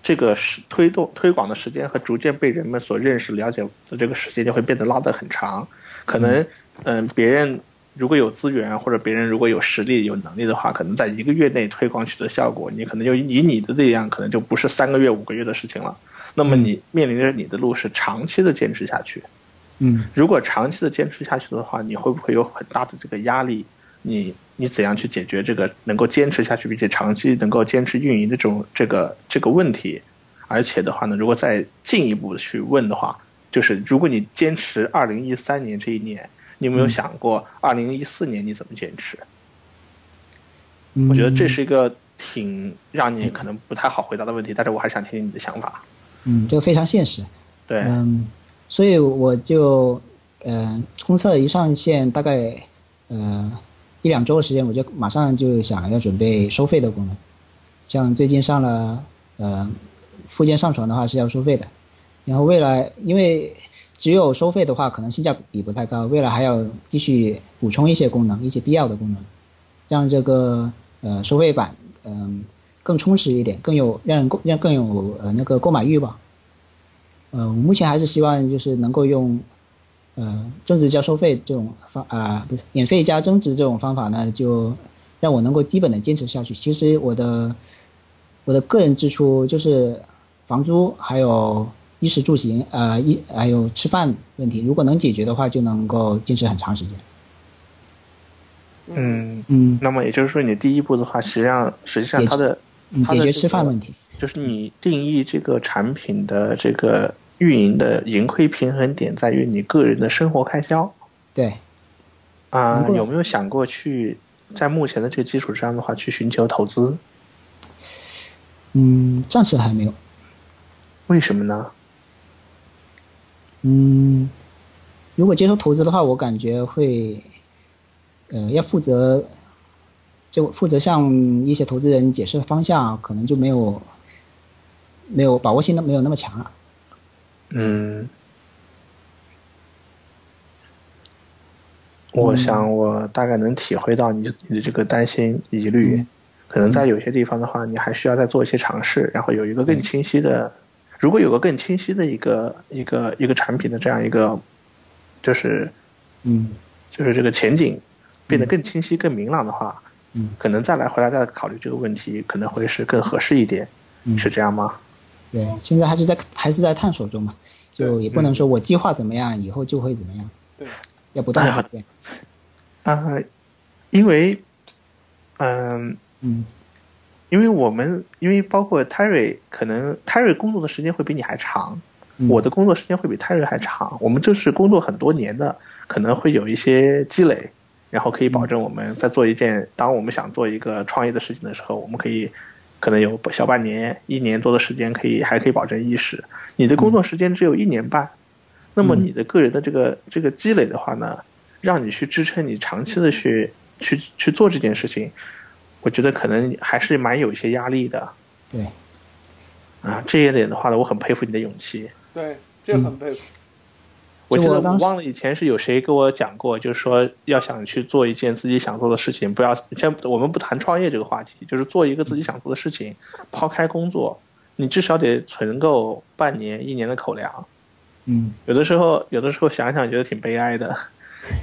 [SPEAKER 3] 这个是推动推广的时间和逐渐被人们所认识了解的这个时间就会变得拉得很长，可能嗯别人如果有资源或者别人如果有实力有能力的话，可能在一个月内推广取得效果，你可能就以你的力量可能就不是三个月五个月的事情了。那么你面临着你的路是长期的坚持下去，
[SPEAKER 2] 嗯，
[SPEAKER 3] 如果长期的坚持下去的话，你会不会有很大的这个压力？你？你怎样去解决这个能够坚持下去并且长期能够坚持运营的这种这个这个问题？而且的话呢，如果再进一步去问的话，就是如果你坚持二零一三年这一年，你有没有想过二零一四年你怎么坚持？我觉得这是一个挺让你可能不太好回答的问题，但是我还想听听你的想法。
[SPEAKER 2] 嗯，这个非常现实。
[SPEAKER 3] 对，
[SPEAKER 2] 嗯，所以我就嗯，公测一上线，大概呃。一两周的时间，我就马上就想要准备收费的功能，像最近上了呃附件上传的话是要收费的，然后未来因为只有收费的话可能性价比不太高，未来还要继续补充一些功能，一些必要的功能，让这个呃收费版嗯更充实一点，更有让让更有呃那个购买欲吧。呃，我目前还是希望就是能够用。呃，增值加收费这种方啊，不是免费加增值这种方法呢，就让我能够基本的坚持下去。其实我的我的个人支出就是房租，还有衣食住行，呃，衣还有吃饭问题，如果能解决的话，就能够坚持很长时间。
[SPEAKER 3] 嗯
[SPEAKER 2] 嗯，
[SPEAKER 3] 那么也就是说，你第一步的话，实际上实际上它的
[SPEAKER 2] 解决吃饭问题，
[SPEAKER 3] 就是你定义这个产品的这个。运营的盈亏平衡点在于你个人的生活开销。
[SPEAKER 2] 对，
[SPEAKER 3] 啊，有没有想过去在目前的这个基础上的话去寻求投资？
[SPEAKER 2] 嗯，暂时还没有。
[SPEAKER 3] 为什么呢？
[SPEAKER 2] 嗯，如果接受投资的话，我感觉会，呃，要负责，就负责向一些投资人解释方向，可能就没有没有把握性的没有那么强了。
[SPEAKER 3] 嗯，我想我大概能体会到你你的这个担心疑虑，可能在有些地方的话，你还需要再做一些尝试，然后有一个更清晰的，如果有个更清晰的一个一个一个产品的这样一个，就是
[SPEAKER 2] 嗯，
[SPEAKER 3] 就是这个前景变得更清晰、更明朗的话，
[SPEAKER 2] 嗯，
[SPEAKER 3] 可能再来回来再考虑这个问题，可能会是更合适一点，是这样吗？
[SPEAKER 2] 对，现在还是在还是在探索中嘛，就也不能说我计划怎么样，以后就会怎么样。
[SPEAKER 1] 对，
[SPEAKER 2] 要不断改变。
[SPEAKER 3] 啊，因为，嗯
[SPEAKER 2] 嗯，
[SPEAKER 3] 因为我们因为包括 Terry，可能 Terry 工作的时间会比你还长，我的工作时间会比 Terry 还长。我们这是工作很多年的，可能会有一些积累，然后可以保证我们在做一件，当我们想做一个创业的事情的时候，我们可以。可能有小半年、一年多的时间，可以还可以保证意识。你的工作时间只有一年半，那么你的个人的这个这个积累的话呢，让你去支撑你长期的去去去做这件事情，我觉得可能还是蛮有一些压力的。
[SPEAKER 2] 对，
[SPEAKER 3] 啊，这一点的话呢，我很佩服你的勇气。
[SPEAKER 1] 对，这很佩服。
[SPEAKER 3] 我记得我忘了以前是有谁跟我讲过，就是说要想去做一件自己想做的事情，不要先我们不谈创业这个话题，就是做一个自己想做的事情，抛开工作，你至少得存够半年、一年的口粮。
[SPEAKER 2] 嗯，
[SPEAKER 3] 有的时候，有的时候想想觉得挺悲哀的，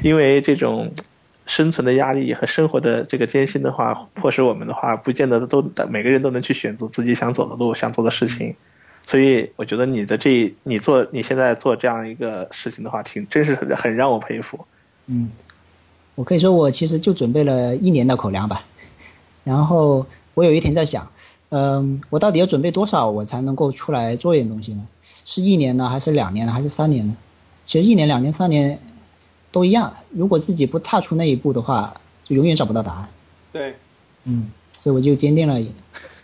[SPEAKER 3] 因为这种生存的压力和生活的这个艰辛的话，迫使我们的话，不见得都每个人都能去选择自己想走的路、想做的事情。所以我觉得你的这你做你现在做这样一个事情的话，挺真是很让我佩服。
[SPEAKER 2] 嗯，我可以说我其实就准备了一年的口粮吧。然后我有一天在想，嗯，我到底要准备多少，我才能够出来做一点东西呢？是一年呢，还是两年呢，还是三年呢？其实一年、两年、三年都一样。如果自己不踏出那一步的话，就永远找不到答案。
[SPEAKER 1] 对，
[SPEAKER 2] 嗯，所以我就坚定了。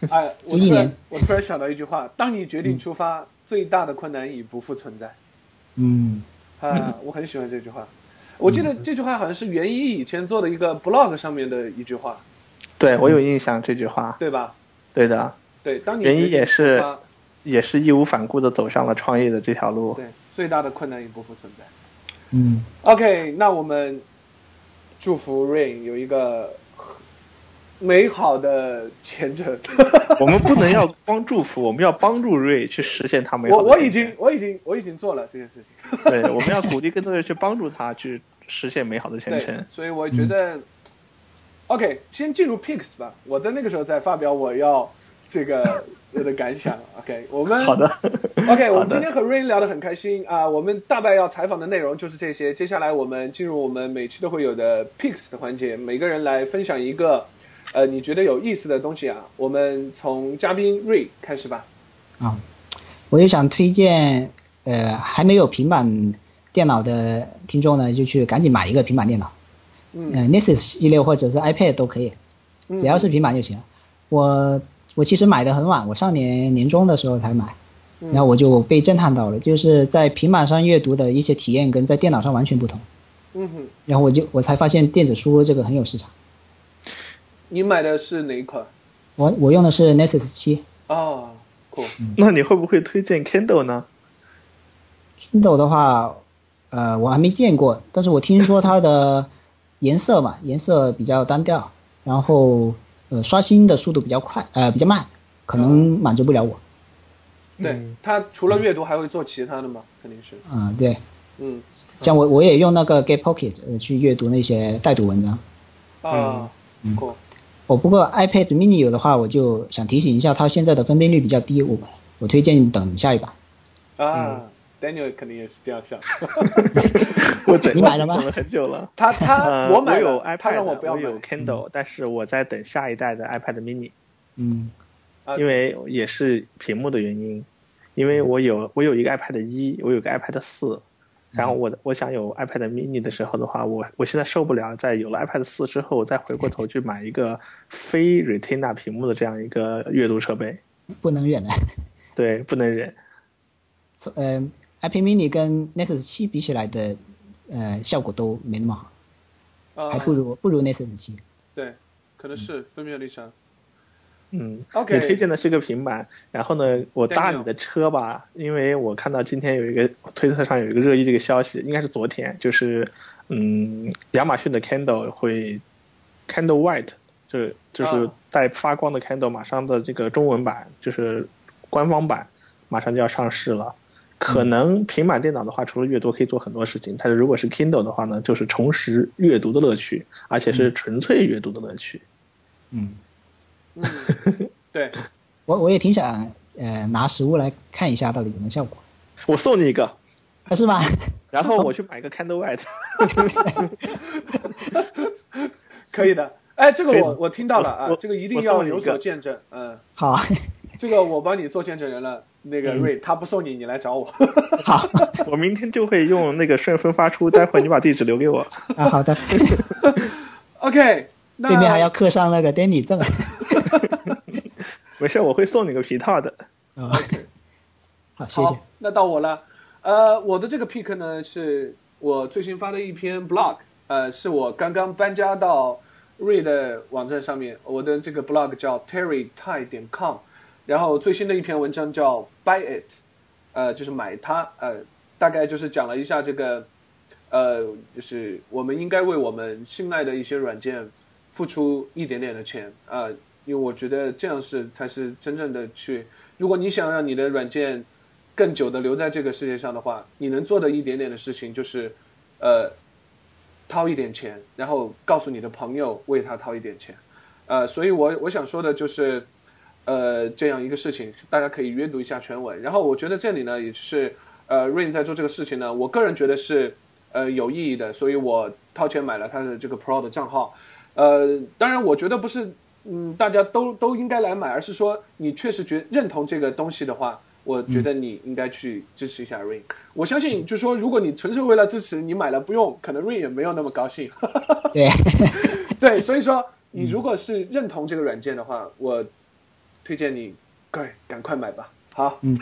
[SPEAKER 1] 哎，我
[SPEAKER 2] 一年，
[SPEAKER 1] 我突然想到一句话：当你决定出发，最大的困难已不复存在。
[SPEAKER 2] 嗯，
[SPEAKER 1] 啊，我很喜欢这句话。我记得这句话好像是袁一以前做的一个 blog 上面的一句话。
[SPEAKER 3] 对，我有印象这句话，
[SPEAKER 1] 对吧？
[SPEAKER 3] 对的。
[SPEAKER 1] 对，当你
[SPEAKER 3] 袁一也是也是义无反顾的走上了创业的这条路。
[SPEAKER 1] 对，最大的困难已不复存在。
[SPEAKER 2] 嗯。
[SPEAKER 1] OK，那我们祝福 Rain 有一个。美好的前程，
[SPEAKER 3] 我们不能要光祝福，我们要帮助 Rain 去实现他美好
[SPEAKER 1] 的。我我已经我已经我已经做了这件事情。
[SPEAKER 3] 对，我们要鼓励更多人去帮助他去实现美好的前程。
[SPEAKER 1] 所以我觉得，OK，先进入 Picks 吧。我在那个时候再发表我要这个 我的感想。OK，我们
[SPEAKER 3] 好的。
[SPEAKER 1] OK，我们今天和 Rain 聊得很开心啊。我们大概要采访的内容就是这些。接下来我们进入我们每期都会有的 Picks 的环节，每个人来分享一个。呃，你觉得有意思的东西啊？我们从嘉宾瑞开始吧。
[SPEAKER 2] 啊，我也想推荐，呃，还没有平板电脑的听众呢，就去赶紧买一个平板电脑。嗯，Nexus 系列或者是 iPad 都可以，只要是平板就行。我我其实买的很晚，我上年年中的时候才买，然后我就被震撼到了，就是在平板上阅读的一些体验跟在电脑上完全不同。
[SPEAKER 1] 嗯哼，
[SPEAKER 2] 然后我就我才发现电子书这个很有市场。
[SPEAKER 1] 你买的是哪一款？
[SPEAKER 2] 我我用的是 Nexus 七。
[SPEAKER 1] 哦，酷。
[SPEAKER 3] 那你会不会推荐 Kindle 呢
[SPEAKER 2] ？Kindle 的话，呃，我还没见过，但是我听说它的颜色嘛，颜色比较单调，然后呃，刷新的速度比较快，呃，比较慢，可能满足不了我。
[SPEAKER 1] 对，他除了阅读还会做其他的吗？肯定是。
[SPEAKER 2] 嗯，对。
[SPEAKER 1] 嗯，
[SPEAKER 2] 像我我也用那个 Get Pocket 呃去阅读那些带读文章。
[SPEAKER 1] 啊，酷。
[SPEAKER 2] 哦，不过 iPad Mini 有的话，我就想提醒一下，它现在的分辨率比较低，我我推荐等下一版。
[SPEAKER 1] 啊，Daniel 肯定也是这样想。
[SPEAKER 3] 我等
[SPEAKER 2] 你买了吗？
[SPEAKER 3] 等了很久了。
[SPEAKER 1] 他他我买
[SPEAKER 3] 有 iPad，
[SPEAKER 1] 我
[SPEAKER 3] 我有 Kindle，但是我在等下一代的 iPad Mini。
[SPEAKER 2] 嗯，
[SPEAKER 3] 因为也是屏幕的原因，因为我有我有一个 iPad 一，我有个 iPad 四。然后我我想有 iPad Mini 的时候的话，我我现在受不了，在有了 iPad 四之后，再回过头去买一个非 Retina 屏幕的这样一个阅读设备，
[SPEAKER 2] 不能忍啊！
[SPEAKER 3] 对，不能忍。
[SPEAKER 2] 从呃，iPad Mini 跟 Nexus 七比起来的，呃，效果都没那么好，还不如不如 Nexus 七。
[SPEAKER 1] 对，可能是分辨率上。
[SPEAKER 3] 嗯，OK，你推荐的是个平板，然后呢，我搭你的车吧，因为我看到今天有一个推特上有一个热议这个消息，应该是昨天，就是嗯，亚马逊的 Kindle 会 Kindle White，就是就是带发光的 Kindle，马上的这个中文版就是官方版马上就要上市了。可能平板电脑的话，除了阅读可以做很多事情，但是如果是 Kindle 的话呢，就是重拾阅读的乐趣，而且是纯粹阅读的乐趣。
[SPEAKER 2] 嗯。
[SPEAKER 1] 嗯，对，
[SPEAKER 2] 我我也挺想呃拿实物来看一下到底有没有效果。
[SPEAKER 3] 我送你一个，
[SPEAKER 2] 是吧？
[SPEAKER 3] 然后我去买个 Candle White。
[SPEAKER 1] 可以的，哎，这个我我听到了啊，这个一定要有所见证，嗯，
[SPEAKER 2] 好，
[SPEAKER 1] 这个我帮你做见证人了。那个瑞他不送你，你来找我。
[SPEAKER 2] 好，
[SPEAKER 3] 我明天就会用那个顺丰发出，待会儿你把地址留给我。
[SPEAKER 2] 啊，好的。
[SPEAKER 1] 谢谢 OK 那。
[SPEAKER 2] 对面还要刻上那个 Danny 证，
[SPEAKER 3] 没事，我会送你个皮套的。
[SPEAKER 2] 啊，好，谢谢。
[SPEAKER 1] 那到我了，呃，我的这个 pick 呢，是我最新发的一篇 blog，呃，是我刚刚搬家到瑞的网站上面，我的这个 blog 叫 terrytai 点 com，然后最新的一篇文章叫 Buy It，呃，就是买它，呃，大概就是讲了一下这个，呃，就是我们应该为我们信赖的一些软件。付出一点点的钱啊，因为我觉得这样是才是真正的去。如果你想让你的软件更久的留在这个世界上的话，你能做的一点点的事情就是，呃，掏一点钱，然后告诉你的朋友为他掏一点钱，呃，所以我我想说的就是，呃，这样一个事情，大家可以阅读一下全文。然后我觉得这里呢，也是呃，Rain 在做这个事情呢，我个人觉得是呃有意义的，所以我掏钱买了他的这个 Pro 的账号。呃，当然，我觉得不是，嗯，大家都都应该来买，而是说你确实觉认同这个东西的话，我觉得你应该去支持一下 Rain。我相信，就是说，如果你纯粹为了支持，你买了不用，可能 Rain 也没有那么高兴。
[SPEAKER 2] 对，
[SPEAKER 1] 对，所以说你如果是认同这个软件的话，我推荐你快赶快买吧。好，
[SPEAKER 2] 嗯，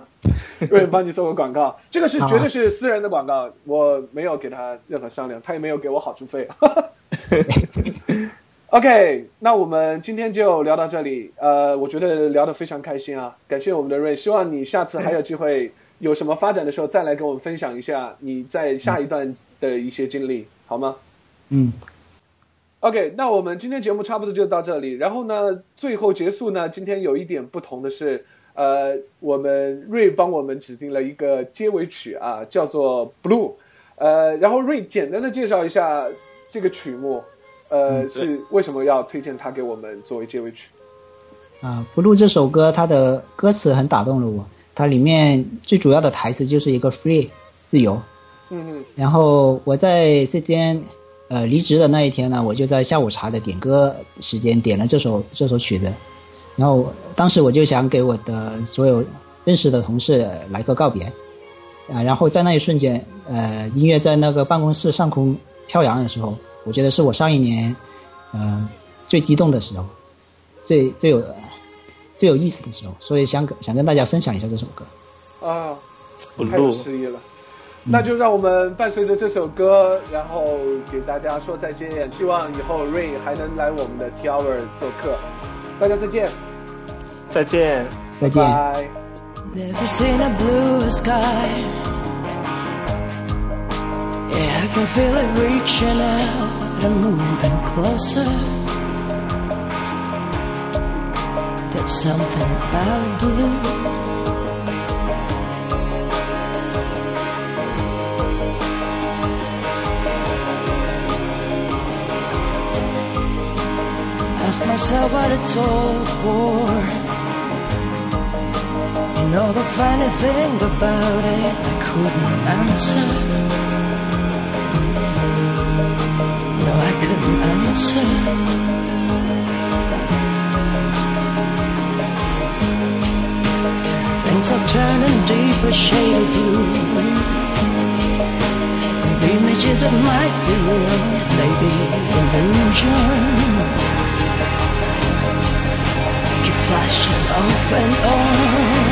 [SPEAKER 1] 瑞帮你做个广告，这个是绝对是私人的广告，我没有给他任何商量，他也没有给我好处费。OK，那我们今天就聊到这里。呃，我觉得聊得非常开心啊，感谢我们的瑞，希望你下次还有机会有什么发展的时候再来跟我们分享一下你在下一段的一些经历，好吗？
[SPEAKER 2] 嗯，
[SPEAKER 1] OK，那我们今天节目差不多就到这里。然后呢，最后结束呢，今天有一点不同的是，呃，我们瑞帮我们指定了一个结尾曲啊，叫做《Blue》。呃，然后瑞简单的介绍一下这个曲目，呃，是为什么要推荐它给我们作为结尾曲？
[SPEAKER 2] 啊，《Blue》这首歌，它的歌词很打动了我。它里面最主要的台词就是一个 “free” 自由。
[SPEAKER 1] 嗯嗯
[SPEAKER 2] 然后我在这天呃离职的那一天呢，我就在下午茶的点歌时间点了这首这首曲子。然后当时我就想给我的所有认识的同事来个告别啊。然后在那一瞬间，呃，音乐在那个办公室上空飘扬的时候，我觉得是我上一年呃最激动的时候，最最有最有意思的时候，所以想跟想跟大家分享一下这首歌。
[SPEAKER 1] 啊，
[SPEAKER 3] 我
[SPEAKER 1] 太有
[SPEAKER 3] 录
[SPEAKER 1] 诗意了。那就让我们伴随着这首歌，然后给大家说再见。希望以后瑞还能来我们的 T Hour 做客。大家再见，
[SPEAKER 3] 再见。
[SPEAKER 2] 再见。
[SPEAKER 1] 拜。
[SPEAKER 4] Never seen a bluer sky. Yeah, I can feel it reaching out and moving closer. There's something about blue. It's all for. You know the funny thing about it, I couldn't answer. No, I couldn't answer. Things are turning deeper shade of blue. And images that might be real, maybe illusion. Flashing off and on.